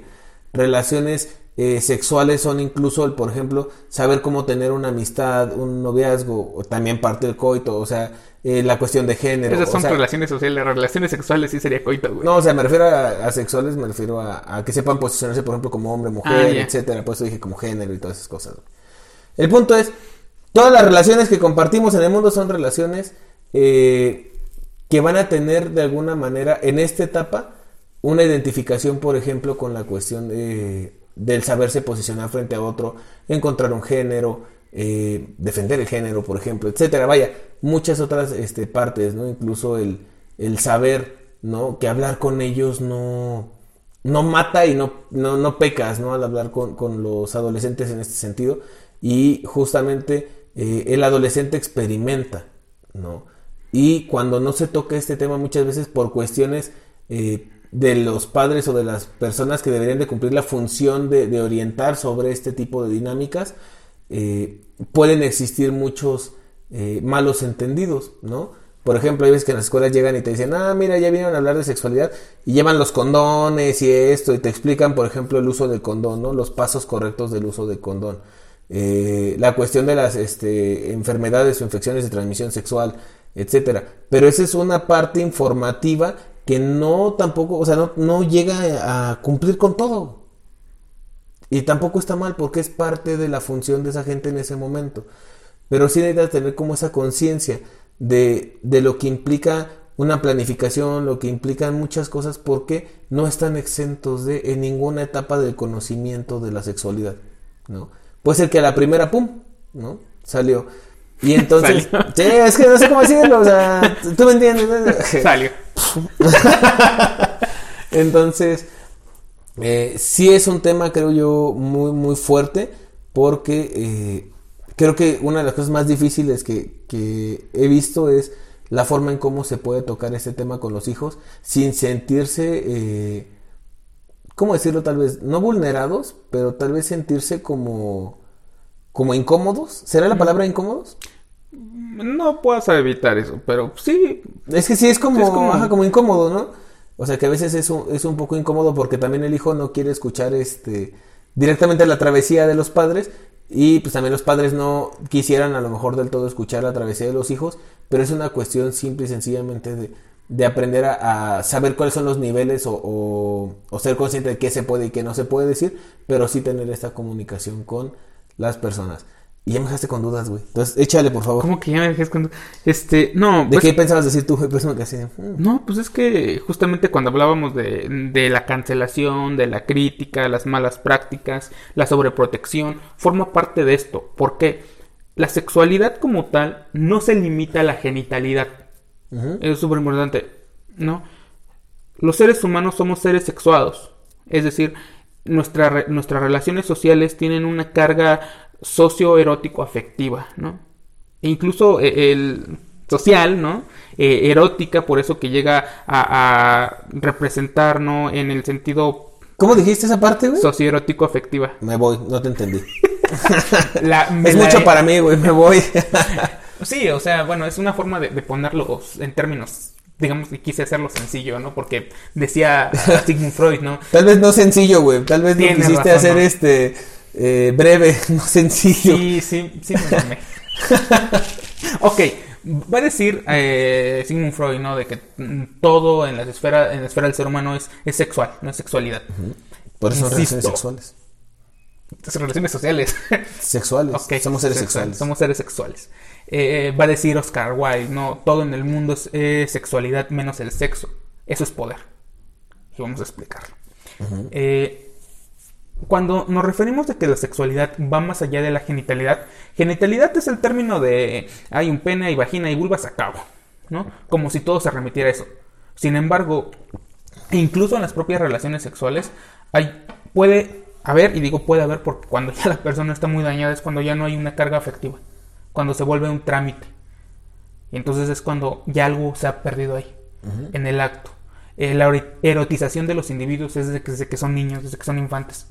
Relaciones eh, sexuales son incluso, el, por ejemplo, saber cómo tener una amistad, un noviazgo, o también parte del coito, o sea, eh, la cuestión de género. Esas son relaciones sociales, relaciones sexuales sí sería coito, No, o sea, me refiero a, sexuales, me refiero a, que sepan posicionarse, por ejemplo, como hombre, mujer, ah, etcétera. Por eso dije como género y todas esas cosas. El punto es, todas las relaciones que compartimos en el mundo son relaciones eh, que van a tener de alguna manera en esta etapa una identificación, por ejemplo, con la cuestión del saberse posicionar frente a otro, encontrar un género, eh, defender el género, por ejemplo, etcétera. Vaya, muchas otras este, partes, ¿no? Incluso el, el saber, ¿no? Que hablar con ellos no, no mata y no, no, pecas, ¿no? Al hablar con, los adolescentes en este sentido. Y justamente eh, el adolescente experimenta, ¿no? Y cuando no se toca este tema muchas veces por cuestiones eh, de los padres o de las personas que deberían de cumplir la función de, orientar sobre este tipo de dinámicas, eh, pueden existir muchos eh, malos entendidos, ¿no? Por ejemplo, hay veces que en las escuelas llegan y te dicen, ah, mira, ya vinieron a hablar de sexualidad y llevan los condones y esto y te explican, por ejemplo, el uso del condón, ¿no? Los pasos correctos del uso del condón. la cuestión de las este, enfermedades o infecciones de transmisión sexual, etcétera. Pero esa es una parte informativa que no tampoco, o sea, no, no llega a cumplir con todo. Y tampoco está mal porque es parte de la función de esa gente en ese momento. Pero sí necesita tener como esa conciencia de, de lo que implica una planificación, lo que implican muchas cosas, porque no están exentos de en ninguna etapa del conocimiento de la sexualidad, ¿no? Puede ser que a la primera, pum, ¿no? Salió. Y entonces, sí, es que no sé cómo decirlo, o sea, tú me entiendes. Salió. entonces, eh, sí es un tema, creo yo, muy, muy fuerte, porque eh, creo que una de las cosas más difíciles que, que he visto es la forma en cómo se puede tocar este tema con los hijos sin sentirse, eh, ¿cómo decirlo? Tal vez, no vulnerados, pero tal vez sentirse como como incómodos. ¿Será la palabra incómodos? No puedas evitar eso, pero sí. Es que sí es como, como... incómodo, ¿no? O sea que a veces es un, es un poco incómodo porque también el hijo no quiere escuchar este directamente la travesía de los padres y pues también los padres no quisieran a lo mejor del todo escuchar la travesía de los hijos, pero es una cuestión simple y sencillamente de, de aprender a, saber cuáles son los niveles o, o ser consciente de qué se puede y qué no se puede decir, pero sí tener esta comunicación con las personas. Y ya me dejaste con dudas, güey. Entonces, échale, por favor. ¿Cómo que ya me dejaste con dudas? Este, no. ¿De pues qué pensabas decir tú, que mm. No, pues es que justamente cuando hablábamos de, de la cancelación, de la crítica, las malas prácticas, la sobreprotección, forma parte de esto. Porque la sexualidad como tal no se limita a la genitalidad. es súper importante, ¿no? Los seres humanos somos seres sexuados. Es decir, nuestra, nuestras relaciones sociales tienen una carga socio-erótico-afectiva, ¿no? E incluso eh, el social, ¿no? Eh, erótica, por eso que llega a, representar, ¿no? En el sentido... ¿Cómo dijiste esa parte, güey? Socio-erótico-afectiva. Me voy, no te entendí. es mucho para mí, güey, me voy. sí, o sea, bueno, es una forma de, de ponerlo en términos digamos que quise hacerlo sencillo, ¿no? Porque decía Sigmund Freud, ¿no? Tal vez no sencillo, güey. Tal vez no quisiste hacer este eh, breve, no sencillo. Sí, sí, sí ok, va a decir eh, Sigmund Freud, ¿no? De que mm, todo en la esfera, en la esfera del ser humano es, es sexual, no es sexualidad. Por eso son relaciones sexuales. Relaciones sociales. Sexuales. Somos seres sexual, sexuales. Somos seres sexuales. Eh, va a decir Oscar Wilde, no, todo en el mundo es, es sexualidad menos el sexo. Eso es poder. Y vamos a explicarlo. Eh, cuando nos referimos de que la sexualidad va más allá de la genitalidad, genitalidad es el término de hay un pene, hay vagina y vulva, se acabó, ¿no? Como si todo se remitiera a eso. Sin embargo, incluso en las propias relaciones sexuales, hay, puede haber, y digo puede haber porque cuando ya la persona está muy dañada es cuando ya no hay una carga afectiva, cuando se vuelve un trámite. Y entonces es cuando ya algo se ha perdido ahí, en el acto. Eh, la erotización de los individuos es desde que, desde que son niños, desde que son infantes.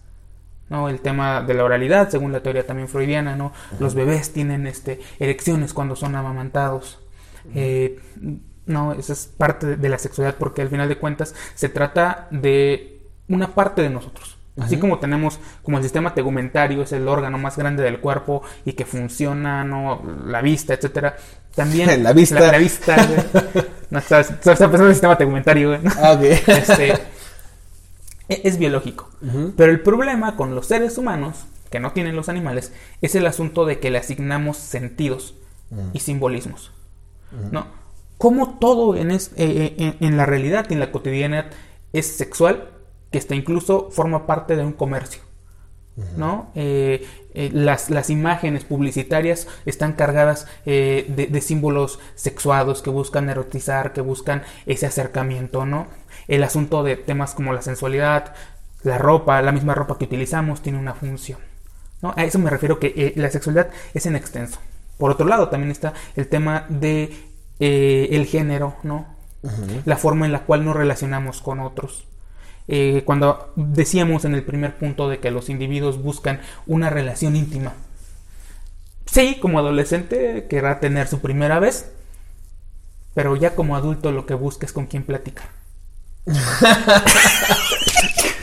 ¿no? El tema de la oralidad, según la teoría también freudiana, ¿no? Los bebés tienen este, erecciones cuando son amamantados. Eh, no, esa es parte de la sexualidad porque al final de cuentas se trata de una parte de nosotros. Así como tenemos, como el sistema tegumentario es el órgano más grande del cuerpo y que funciona, ¿no? La vista, etcétera. También La vista. La, la vista, güey. No, está, está pensando en el sistema tegumentario, güey, ¿no? Ah. Este, e- es biológico. Pero el problema con los seres humanos, que no tienen los animales, es el asunto de que le asignamos sentidos y simbolismos. ¿No? Como todo en, es- eh, eh, en, en la realidad y en la cotidianidad es sexual, que hasta incluso forma parte de un comercio. ¿no? Eh, eh, las, las imágenes publicitarias están cargadas eh, de, de símbolos sexuados que buscan erotizar, que buscan ese acercamiento, ¿no? El asunto de temas como la sensualidad, la ropa, la misma ropa que utilizamos tiene una función, ¿no? A eso me refiero que eh, la sexualidad es en extenso. Por otro lado, también está el tema de eh, el género, ¿no? La forma en la cual nos relacionamos con otros. Eh, cuando decíamos en el primer punto de que los individuos buscan una relación íntima. Sí, como adolescente querrá tener su primera vez, pero ya como adulto lo que busca es con quién platicar.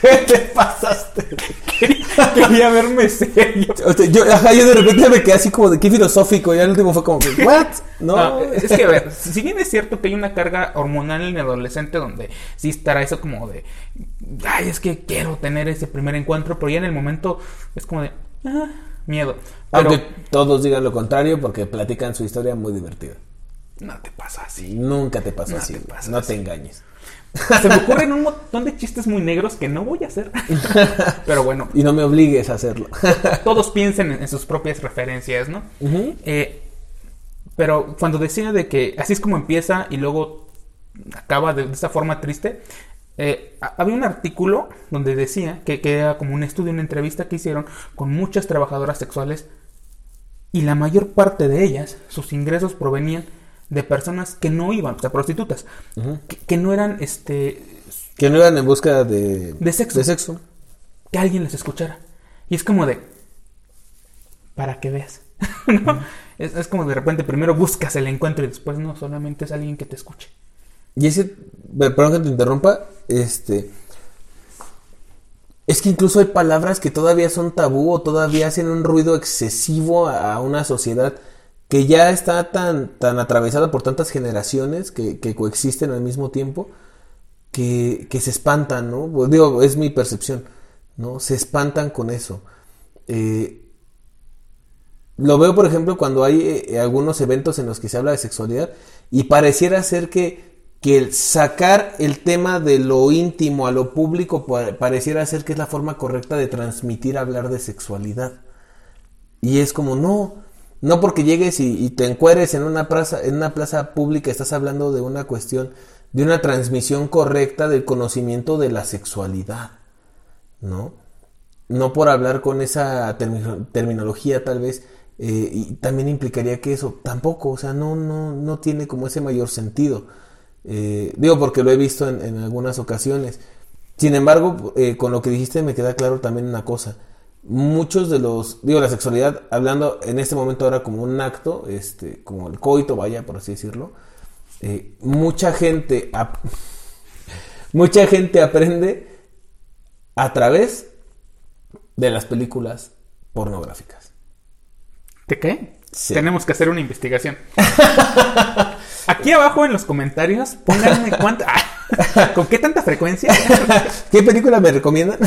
¿Qué te pasaste? Quería verme serio. O sea, yo, ajá, yo de repente me quedé así como de qué filosófico. Y al último fue como que, ¿what? No. No, es que a ver, si bien es cierto que hay una carga hormonal en el adolescente donde sí estará eso como de, ay, es que quiero tener ese primer encuentro, pero ya en el momento es como de, ah, miedo. Pero Aunque todos digan lo contrario porque platican su historia muy divertida. no te pasa así. Nunca te pasa No así. te güey. pasa no así. te engañes. Se me ocurren un montón de chistes muy negros que no voy a hacer. Pero bueno, Y no me obligues a hacerlo. todos piensen en, sus propias referencias, ¿no? Eh, pero cuando decía de que así es como empieza y luego acaba de, de esa forma triste, eh, ha- había un artículo donde decía que, que era como un estudio, una entrevista que hicieron con muchas trabajadoras sexuales y la mayor parte de ellas, sus ingresos provenían de personas que no iban, o sea, prostitutas, que, que no eran, este, Que no iban en busca de, De sexo. De sexo. que alguien les escuchara. Y es como de, para que veas. ¿no? es, es como de repente primero buscas el encuentro y después no, solamente es alguien que te escuche. Y ese, pe- perdón que te interrumpa, este, es que incluso hay palabras que todavía son tabú o todavía hacen un ruido excesivo a, a una sociedad que ya está tan, tan atravesada por tantas generaciones que, coexisten al mismo tiempo que, que se espantan, ¿no? Pues digo, es mi percepción, ¿no? Se espantan con eso. Eh, lo veo, por ejemplo, cuando hay eh, algunos eventos en los que se habla de sexualidad y pareciera ser que, que el sacar el tema de lo íntimo a lo público pa- pareciera ser que es la forma correcta de transmitir hablar de sexualidad. Y es como, no, no porque llegues y, te encueres en una plaza, en una plaza pública, estás hablando de una cuestión, de una transmisión correcta del conocimiento de la sexualidad, ¿no? no por hablar con esa termi- terminología tal vez eh, y también implicaría que eso tampoco, o sea, no, no, no tiene como ese mayor sentido. Eh, digo porque lo he visto en, en algunas ocasiones. Sin embargo, eh, con lo que dijiste me queda claro también una cosa. Muchos de los, digo, la sexualidad, hablando en este momento ahora como un acto, este, como el coito, vaya, por así decirlo, eh, mucha gente, mucha gente aprende a través de las películas pornográficas. ¿De qué? Sí. Tenemos que hacer una investigación. Aquí abajo en los comentarios, pónganme cuánta. ¿Con qué tanta frecuencia? ¿Qué película me recomiendan?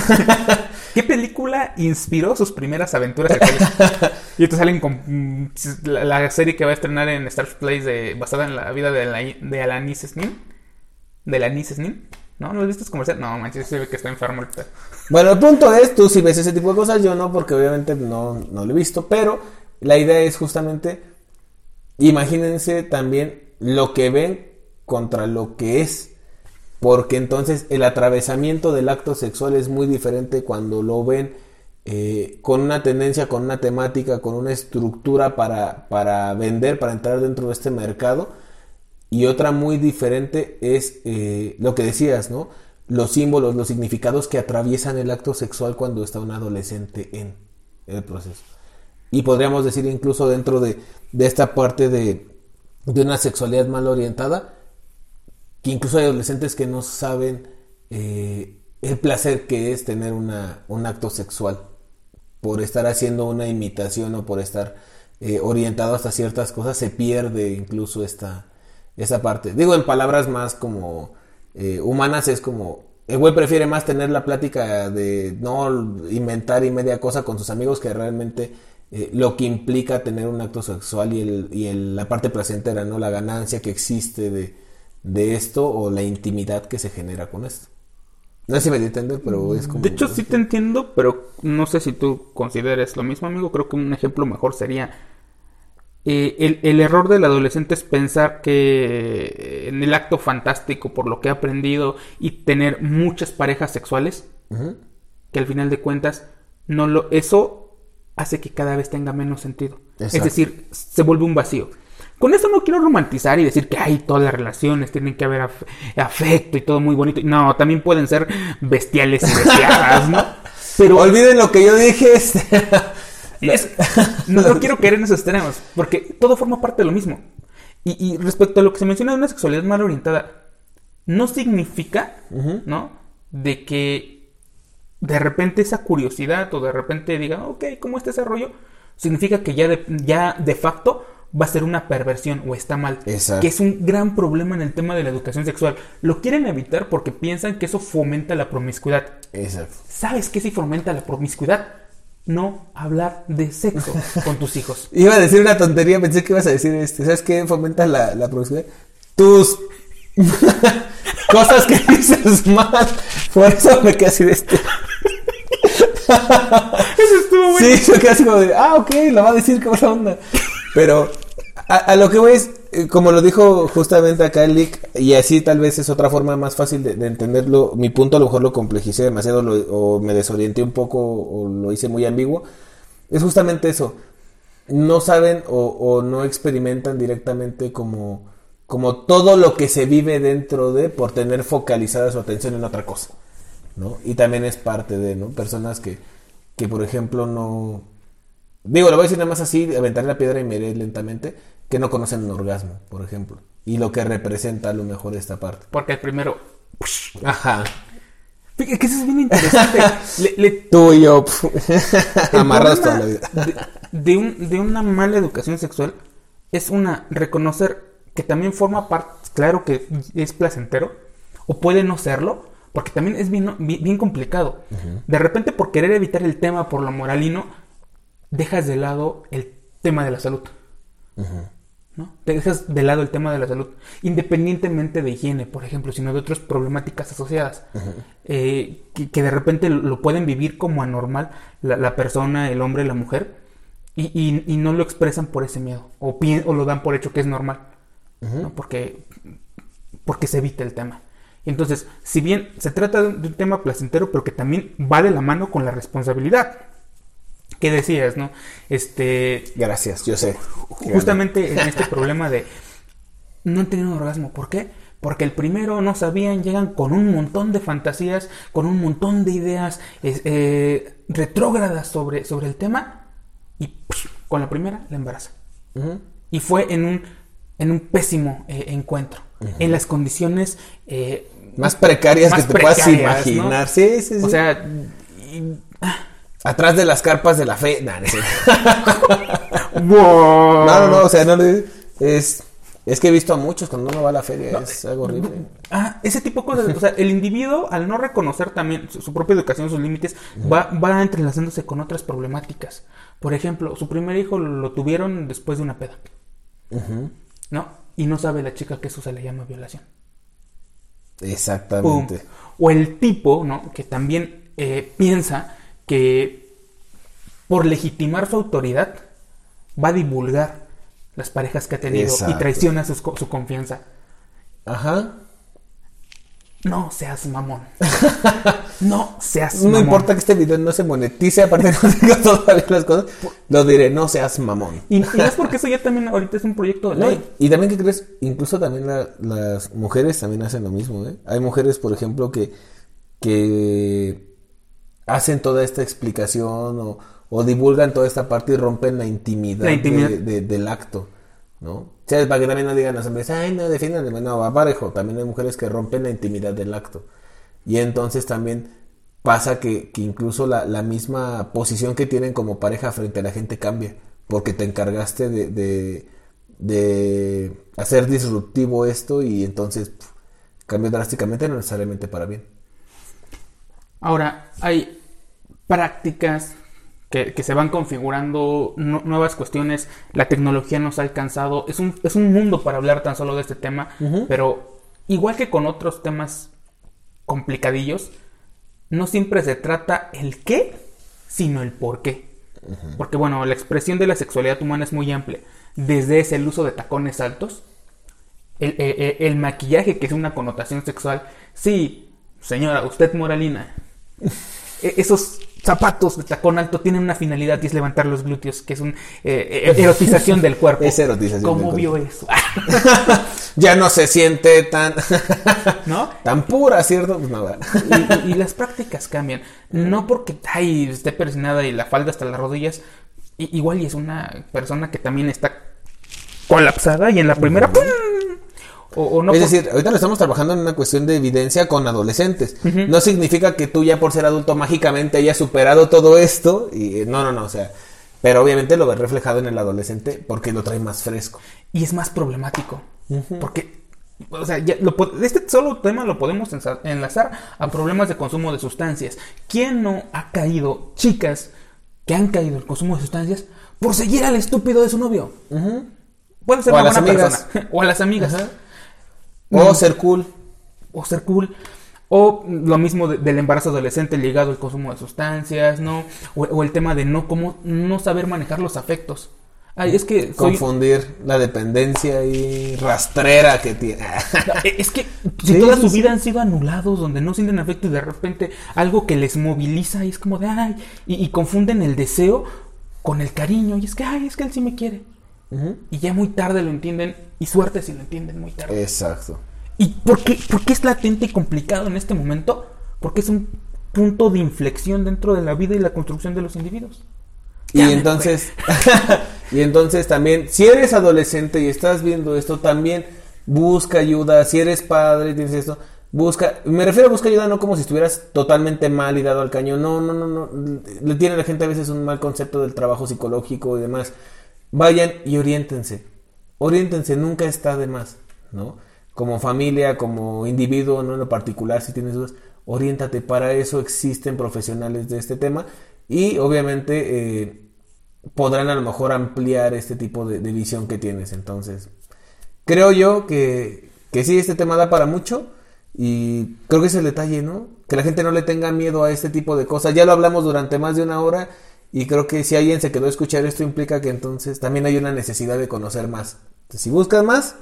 ¿Qué película inspiró sus primeras aventuras sexuales? y te salen con mm, la, la serie que va a estrenar en Star Place de, basada en la vida de, la, de Alanis Nin. ¿De Alanis Nin? ¿No? ¿No has visto ese comercial? No, manches, se ve que está enfermo el pedo. Bueno, el punto es, tú si ves ese tipo de cosas, yo no, porque obviamente no, no lo he visto, pero la idea es justamente, imagínense también lo que ven contra lo que es. Porque entonces el atravesamiento del acto sexual es muy diferente cuando lo ven eh, con una tendencia, con una temática, con una estructura para, para vender, para entrar dentro de este mercado. Y otra muy diferente es eh, lo que decías, ¿no? Los símbolos, los significados que atraviesan el acto sexual cuando está un adolescente en el proceso. Y podríamos decir incluso dentro de, de esta parte de, de una sexualidad mal orientada, que incluso hay adolescentes que no saben eh, el placer que es tener una, un acto sexual por estar haciendo una imitación o por estar eh, orientado hasta ciertas cosas se pierde incluso esta esa parte digo en palabras más como eh, humanas es como el güey prefiere más tener la plática de no inventar y media cosa con sus amigos que realmente eh, lo que implica tener un acto sexual y, el, y el, la parte placentera, ¿no? La ganancia que existe de, de esto o la intimidad que se genera con esto. No sé si me di a entender, pero es como... De hecho, sí te entiendo, pero no sé si tú consideres lo mismo, amigo. Creo que un ejemplo mejor sería... eh, el, el error del adolescente es pensar que en el acto fantástico, por lo que ha aprendido, y tener muchas parejas sexuales, que al final de cuentas, no lo, eso hace que cada vez tenga menos sentido. Es decir, se vuelve un vacío. Con esto no quiero romantizar y decir que hay todas las relaciones, tienen que haber af- afecto y todo muy bonito. No, también pueden ser bestiales y deseadas, ¿no? Pero Olviden lo que yo dije. este. es- no, no quiero caer en esos extremos, porque todo forma parte de lo mismo. Y, y respecto a lo que se menciona de una sexualidad mal orientada, no significa. ¿no? De que de repente esa curiosidad o de repente diga, ok, ¿cómo está ese rollo? Significa que ya de, ya de facto va a ser una perversión o está mal. Exacto. Que es un gran problema en el tema de la educación sexual. Lo quieren evitar porque piensan que eso fomenta la promiscuidad. Exacto. ¿Sabes qué sí fomenta la promiscuidad? No hablar de sexo con tus hijos. Iba a decir una tontería, pensé que ibas a decir este. ¿Sabes qué fomenta la, la promiscuidad? Tus cosas que dices mal. Por eso me quedé así de este. Eso estuvo bueno. Sí, yo quedé así como de, ah, ok, lo va a decir, qué onda. Pero a, lo que voy es, eh, como lo dijo justamente acá el Lick, y así tal vez es otra forma más fácil de, de entenderlo. Mi punto a lo mejor lo complejicé demasiado lo- o me desorienté un poco o lo hice muy ambiguo. Es justamente eso. No saben o, no experimentan directamente como, como todo lo que se vive dentro de por tener focalizada su atención en otra cosa. ¿no? Y también es parte de, ¿no? Personas que, que por ejemplo, no... Digo, lo voy a decir nada más así, aventar la piedra y me iré lentamente, que no conocen un orgasmo, por ejemplo. Y lo que representa a lo mejor esta parte. Porque el primero. Ajá. Fíjate que eso es bien interesante. Le- le- Tú y yo, el amarrados toda la vida. De, de un- de una mala educación sexual es una reconocer que también forma parte, claro que es placentero, o puede no serlo, porque también es bien, bien, bien complicado. De repente, por querer evitar el tema por lo moralino, dejas de lado el tema de la salud. ¿No? Te dejas de lado el tema de la salud, independientemente de higiene, por ejemplo, sino de otras problemáticas asociadas, eh, que, que de repente lo pueden vivir como anormal la, la persona, el hombre, la mujer, y, y- y no lo expresan por ese miedo, o, o lo dan por hecho que es normal, ¿no? porque, porque se evita el tema. Entonces, si bien se trata de un de un tema placentero, pero que también va de la mano con la responsabilidad. ¿Qué decías, no? Este, Gracias, yo sé. justamente en este problema de no han tenido un orgasmo. ¿Por qué? Porque el primero no sabían, llegan con un montón de fantasías, con un montón de ideas eh, retrógradas sobre, sobre el tema y con la primera la embaraza. Y fue en un, en un pésimo eh, encuentro, en las condiciones eh, Más precarias más que te puedas imaginar. Sí, sí, sí. O sea, y- Atrás de las carpas de la fe. Nah, no. No, no, no, o sea, no le... Es, es que he visto a muchos cuando uno va a la feria, es algo horrible. Ah, ese tipo de cosas. O sea, el individuo, al no reconocer también su, su propia educación, sus límites, va, va entrelazándose con otras problemáticas. Por ejemplo, su primer hijo lo tuvieron después de una peda. ¿No? Y no sabe la chica que eso se le llama violación. Pum. Exactamente. O el tipo, ¿no? Que también eh, piensa que por legitimar su autoridad va a divulgar las parejas que ha tenido y traiciona co- su confianza. Ajá. No seas mamón. no seas No mamón. importa que este video no se monetice, aparte no digo todavía las cosas, lo diré, no seas mamón. Y, y es porque eso ya también ahorita es un proyecto de No, ley. y también, ¿qué crees? Incluso también la- las mujeres también hacen lo mismo, ¿eh? Hay mujeres, por ejemplo, que, que hacen toda esta explicación o, o divulgan toda esta parte y rompen la intimidad, La intimidad. de- de- del acto, ¿no? O sea, para que también no digan los hombres, ay, no, defiendan, no, va parejo. También hay mujeres que rompen la intimidad del acto. Y entonces también pasa que, que incluso la, la misma posición que tienen como pareja frente a la gente cambia, porque te encargaste de, de, de hacer disruptivo esto y entonces pf, cambió drásticamente, no necesariamente para bien. Ahora, hay prácticas que, que se van configurando, nu- nuevas cuestiones, la tecnología nos ha alcanzado, es un, es un mundo para hablar tan solo de este tema, pero igual que con otros temas complicadillos, no siempre se trata el qué, sino el por qué. Porque bueno, la expresión de la sexualidad humana es muy amplia, desde ese el uso de tacones altos, el, el- el- el maquillaje que es una connotación sexual. Sí, señora, usted moralina. e- Esos zapatos de tacón alto tienen una finalidad y es levantar los glúteos, que es una erotización del cuerpo. Es erotización ¿Cómo vio eso? Ya no se siente tan, ¿No? tan pura, ¿cierto? Pues nada. Y, y- y las prácticas cambian. No porque ay, esté persinada y la falda hasta las rodillas. igual y es una persona que también está colapsada y en la primera. ¡pum! O, o no es por- decir, ahorita lo estamos trabajando en una cuestión de evidencia con adolescentes. No significa que tú ya por ser adulto mágicamente hayas superado todo esto. Y no, no, no, o sea, pero obviamente lo ves reflejado en el adolescente porque lo trae más fresco. y es más problemático. Porque, o sea, ya lo este solo tema lo podemos enlazar a problemas de consumo de sustancias. ¿Quién no ha caído, chicas, que han caído en el consumo de sustancias por seguir al estúpido de su novio? Puede ser O a una las buena amigas. persona. o a las amigas. Ajá. O ser cool. O ser cool. O lo mismo de- del embarazo adolescente ligado al consumo de sustancias, ¿no? O, o el tema de no, cómo, no saber manejar los afectos. Ay, es que soy, Confundir la dependencia y rastrera que tiene. Es que si Sí, toda su sí. vida han sido anulados, donde no sienten afecto y de repente algo que les moviliza y es como de ay, y, y confunden el deseo con el cariño. Y es que ay, es que él sí me quiere. Y ya muy tarde lo entienden, y suerte si lo entienden muy tarde. Exacto. ¿Y por qué, por qué es latente y complicado en este momento? Porque es un punto de inflexión dentro de la vida y la construcción de los individuos. Y Ya entonces, y entonces también, si eres adolescente y estás viendo esto, también busca ayuda. Si eres padre y tienes esto, busca. Me refiero a busca ayuda no como si estuvieras totalmente mal y dado al cañón. No, no, no, no. Le tiene la gente a veces un mal concepto del trabajo psicológico y demás. Vayan y oriéntense. Oriéntense, nunca está de más, ¿no? Como familia, como individuo, no en lo particular, si tienes dudas, oriéntate. Para eso existen profesionales de este tema y obviamente eh, podrán a lo mejor ampliar este tipo de, de visión que tienes. Entonces, creo yo que, que sí, este tema da para mucho y creo que es el detalle, ¿no? Que la gente no le tenga miedo a este tipo de cosas. Ya lo hablamos durante más de una hora y creo que si alguien se quedó a escuchar esto implica que entonces también hay una necesidad de conocer más. Entonces, si buscan más,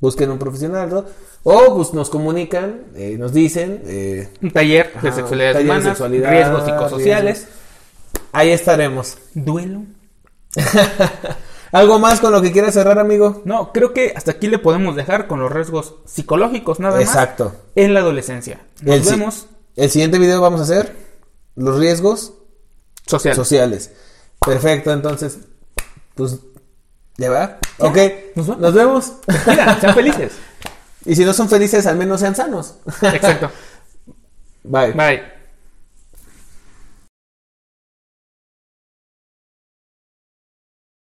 busquen un profesional, ¿no? O pues nos comunican, eh, nos dicen, eh, Un taller de Ajá, sexualidades taller de sexualidad, riesgos psicosociales, ahí estaremos. duelo. ¿Algo más con lo que quieras cerrar, amigo? No, creo que hasta aquí le podemos dejar con los riesgos psicológicos nada más. Exacto. En la adolescencia. Nos el, si- vemos el siguiente video vamos a hacer los riesgos social. sociales. Perfecto, entonces, pues, ¿ya va? Ok, nos nos vemos. Mira, sean felices. y si no son felices, al menos sean sanos. Exacto. Bye. Bye.